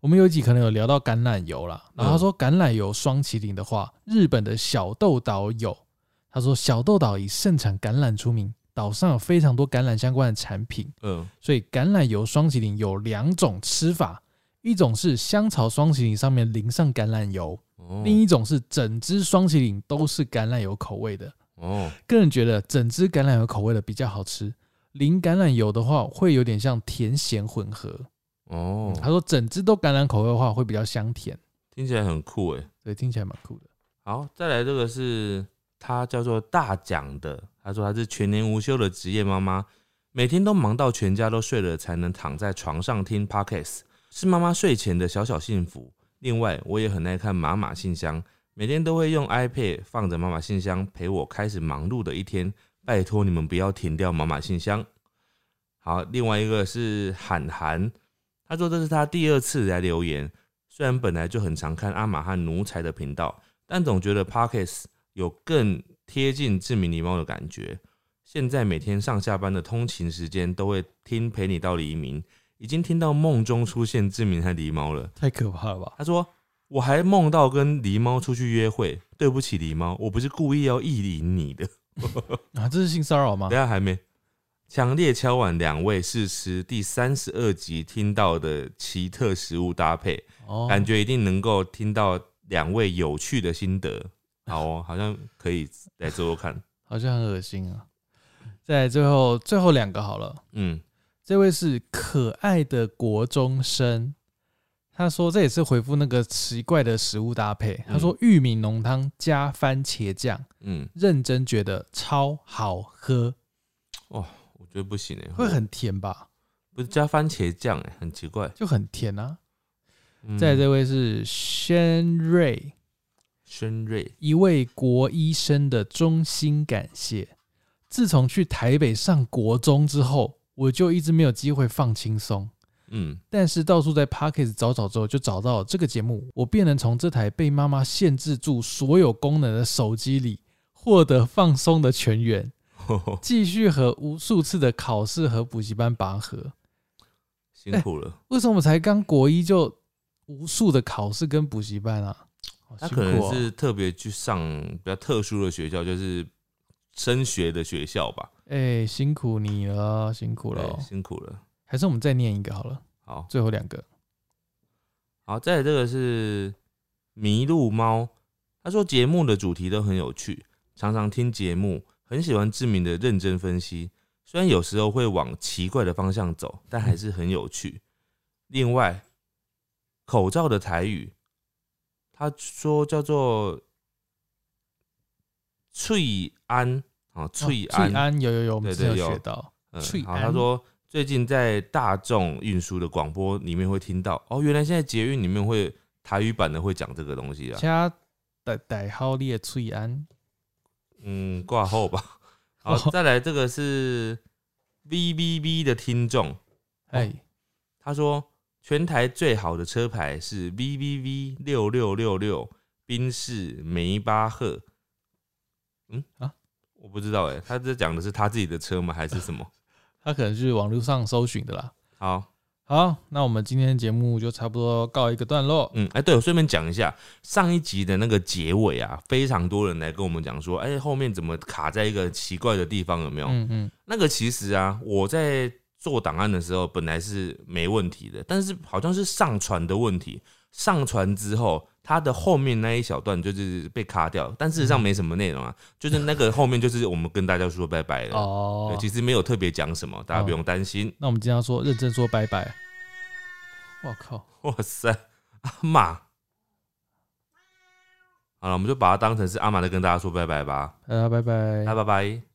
Speaker 1: 我们有一集可能有聊到橄榄油啦，然后他说橄榄油双麒麟的话，日本的小豆岛有。他说小豆岛以盛产橄榄出名，岛上有非常多橄榄相关的产品，
Speaker 2: 嗯
Speaker 1: 所以橄榄油双麒麟有两种吃法，一种是香草双麒麟上面淋上橄榄油，
Speaker 2: 哦
Speaker 1: 另一种是整只双麒麟都是橄榄油口味的。
Speaker 2: 哦
Speaker 1: 个人觉得整只橄榄油口味的比较好吃，淋橄榄油的话会有点像甜咸混合。
Speaker 2: 哦，
Speaker 1: 他说整只都橄榄口味的话会比较香甜，
Speaker 2: 听起来很酷哎。
Speaker 1: 所以听起来蛮酷的。
Speaker 2: 好，再来这个是她叫做大奖的，她说她是全年无休的职业妈妈，每天都忙到全家都睡了才能躺在床上听 podcast，是妈妈睡前的小小幸福。另外，我也很爱看妈妈信箱，每天都会用 iPad 放着妈妈信箱陪我开始忙碌的一天。拜托你们不要停掉妈妈信箱。好，另外一个是韩寒，他说这是他第二次来留言。虽然本来就很常看阿玛和奴才的频道，但总觉得 Parkes 有更贴近志明狸猫的感觉。现在每天上下班的通勤时间都会听陪你到黎明，已经听到梦中出现志明和狸猫了。
Speaker 1: 太可怕了吧？
Speaker 2: 他说我还梦到跟狸猫出去约会，对不起狸猫，我不是故意要意淫你的。
Speaker 1: 啊，这是性骚扰吗
Speaker 2: 等？下还没。强烈敲碗两位试吃第三十二集听到的奇特食物搭配，
Speaker 1: 哦，
Speaker 2: 感觉一定能够听到两位有趣的心得。好哦，好像可以来做做看。
Speaker 1: 好像很恶心啊。再来最后最后两个好了，
Speaker 2: 嗯，
Speaker 1: 这位是可爱的国中生，他说这也是回复那个奇怪的食物搭配。他说玉米浓汤加番茄酱，
Speaker 2: 嗯，
Speaker 1: 认真觉得超好喝，
Speaker 2: 我觉得不行哎，
Speaker 1: 会很甜吧？
Speaker 2: 不是加番茄酱哎，很奇怪。
Speaker 1: 就很甜啊。
Speaker 2: 嗯
Speaker 1: 再来这位是轩瑞，
Speaker 2: 轩瑞，
Speaker 1: 一位国医生的衷心感谢。自从去台北上国中之后，我就一直没有机会放轻松。
Speaker 2: 嗯，
Speaker 1: 但是到处在 Pocket 找找之后，就找到了这个节目，我便能从这台被妈妈限制住所有功能的手机里获得放松的泉源，继续和无数次的考试和补习班拔河。
Speaker 2: 辛苦了。
Speaker 1: 为什么我才刚国一就无数的考试跟补习班啊？好
Speaker 2: 他可能
Speaker 1: 哦
Speaker 2: 是特别去上比较特殊的学校，就是升学的学校吧。
Speaker 1: 哎、辛苦你了，辛苦了
Speaker 2: 对，
Speaker 1: 哦。
Speaker 2: 辛苦了。
Speaker 1: 还是我们再念一个好了，
Speaker 2: 好，
Speaker 1: 最后两个。
Speaker 2: 好，再来这个是麋鹿猫，他说节目的主题都很有趣，常常听节目，很喜欢志明的认真分析，虽然有时候会往奇怪的方向走，但还是很有趣。另外，口罩的台语，他说叫做翠安啊，翠安，
Speaker 1: 翠安有有有，我们有学到。
Speaker 2: 嗯，好，他说最近在大众运输的广播里面会听到，哦，原来现在捷运里面会台语版的会讲这个东西啊，
Speaker 1: 加代代号列翠安，
Speaker 2: 嗯，挂后吧。好，
Speaker 1: 哦
Speaker 2: 再来这个是 V V V 的听众，
Speaker 1: 哎，
Speaker 2: 他说全台最好的车牌是 V V V 六六六六宾士梅巴赫。嗯
Speaker 1: 啊，
Speaker 2: 我不知道哎，他这讲的是他自己的车吗？还是什么？
Speaker 1: 他可能是网络上搜寻的啦。
Speaker 2: 好，
Speaker 1: 好，那我们今天的节目就差不多告一个段落。
Speaker 2: 嗯，哎、对，我顺便讲一下，上一集的那个结尾啊，非常多人来跟我们讲说，哎、后面怎么卡在一个奇怪的地方，有没有？
Speaker 1: 嗯嗯，
Speaker 2: 那个其实啊，我在做档案的时候本来是没问题的，但是好像是上传的问题，上传之后，它的后面那一小段就是被卡掉，但事实上没什么内容啊，就是那个后面就是我们跟大家说拜拜了。
Speaker 1: 哦
Speaker 2: 对，，其实没有特别讲什么，大家不用担心。
Speaker 1: 那我们今天要说认真说拜拜。我靠，
Speaker 2: 哇塞，阿玛，好了，我们就把它当成是阿玛在跟大家说拜拜吧，
Speaker 1: 大家拜拜
Speaker 2: 那。拜拜。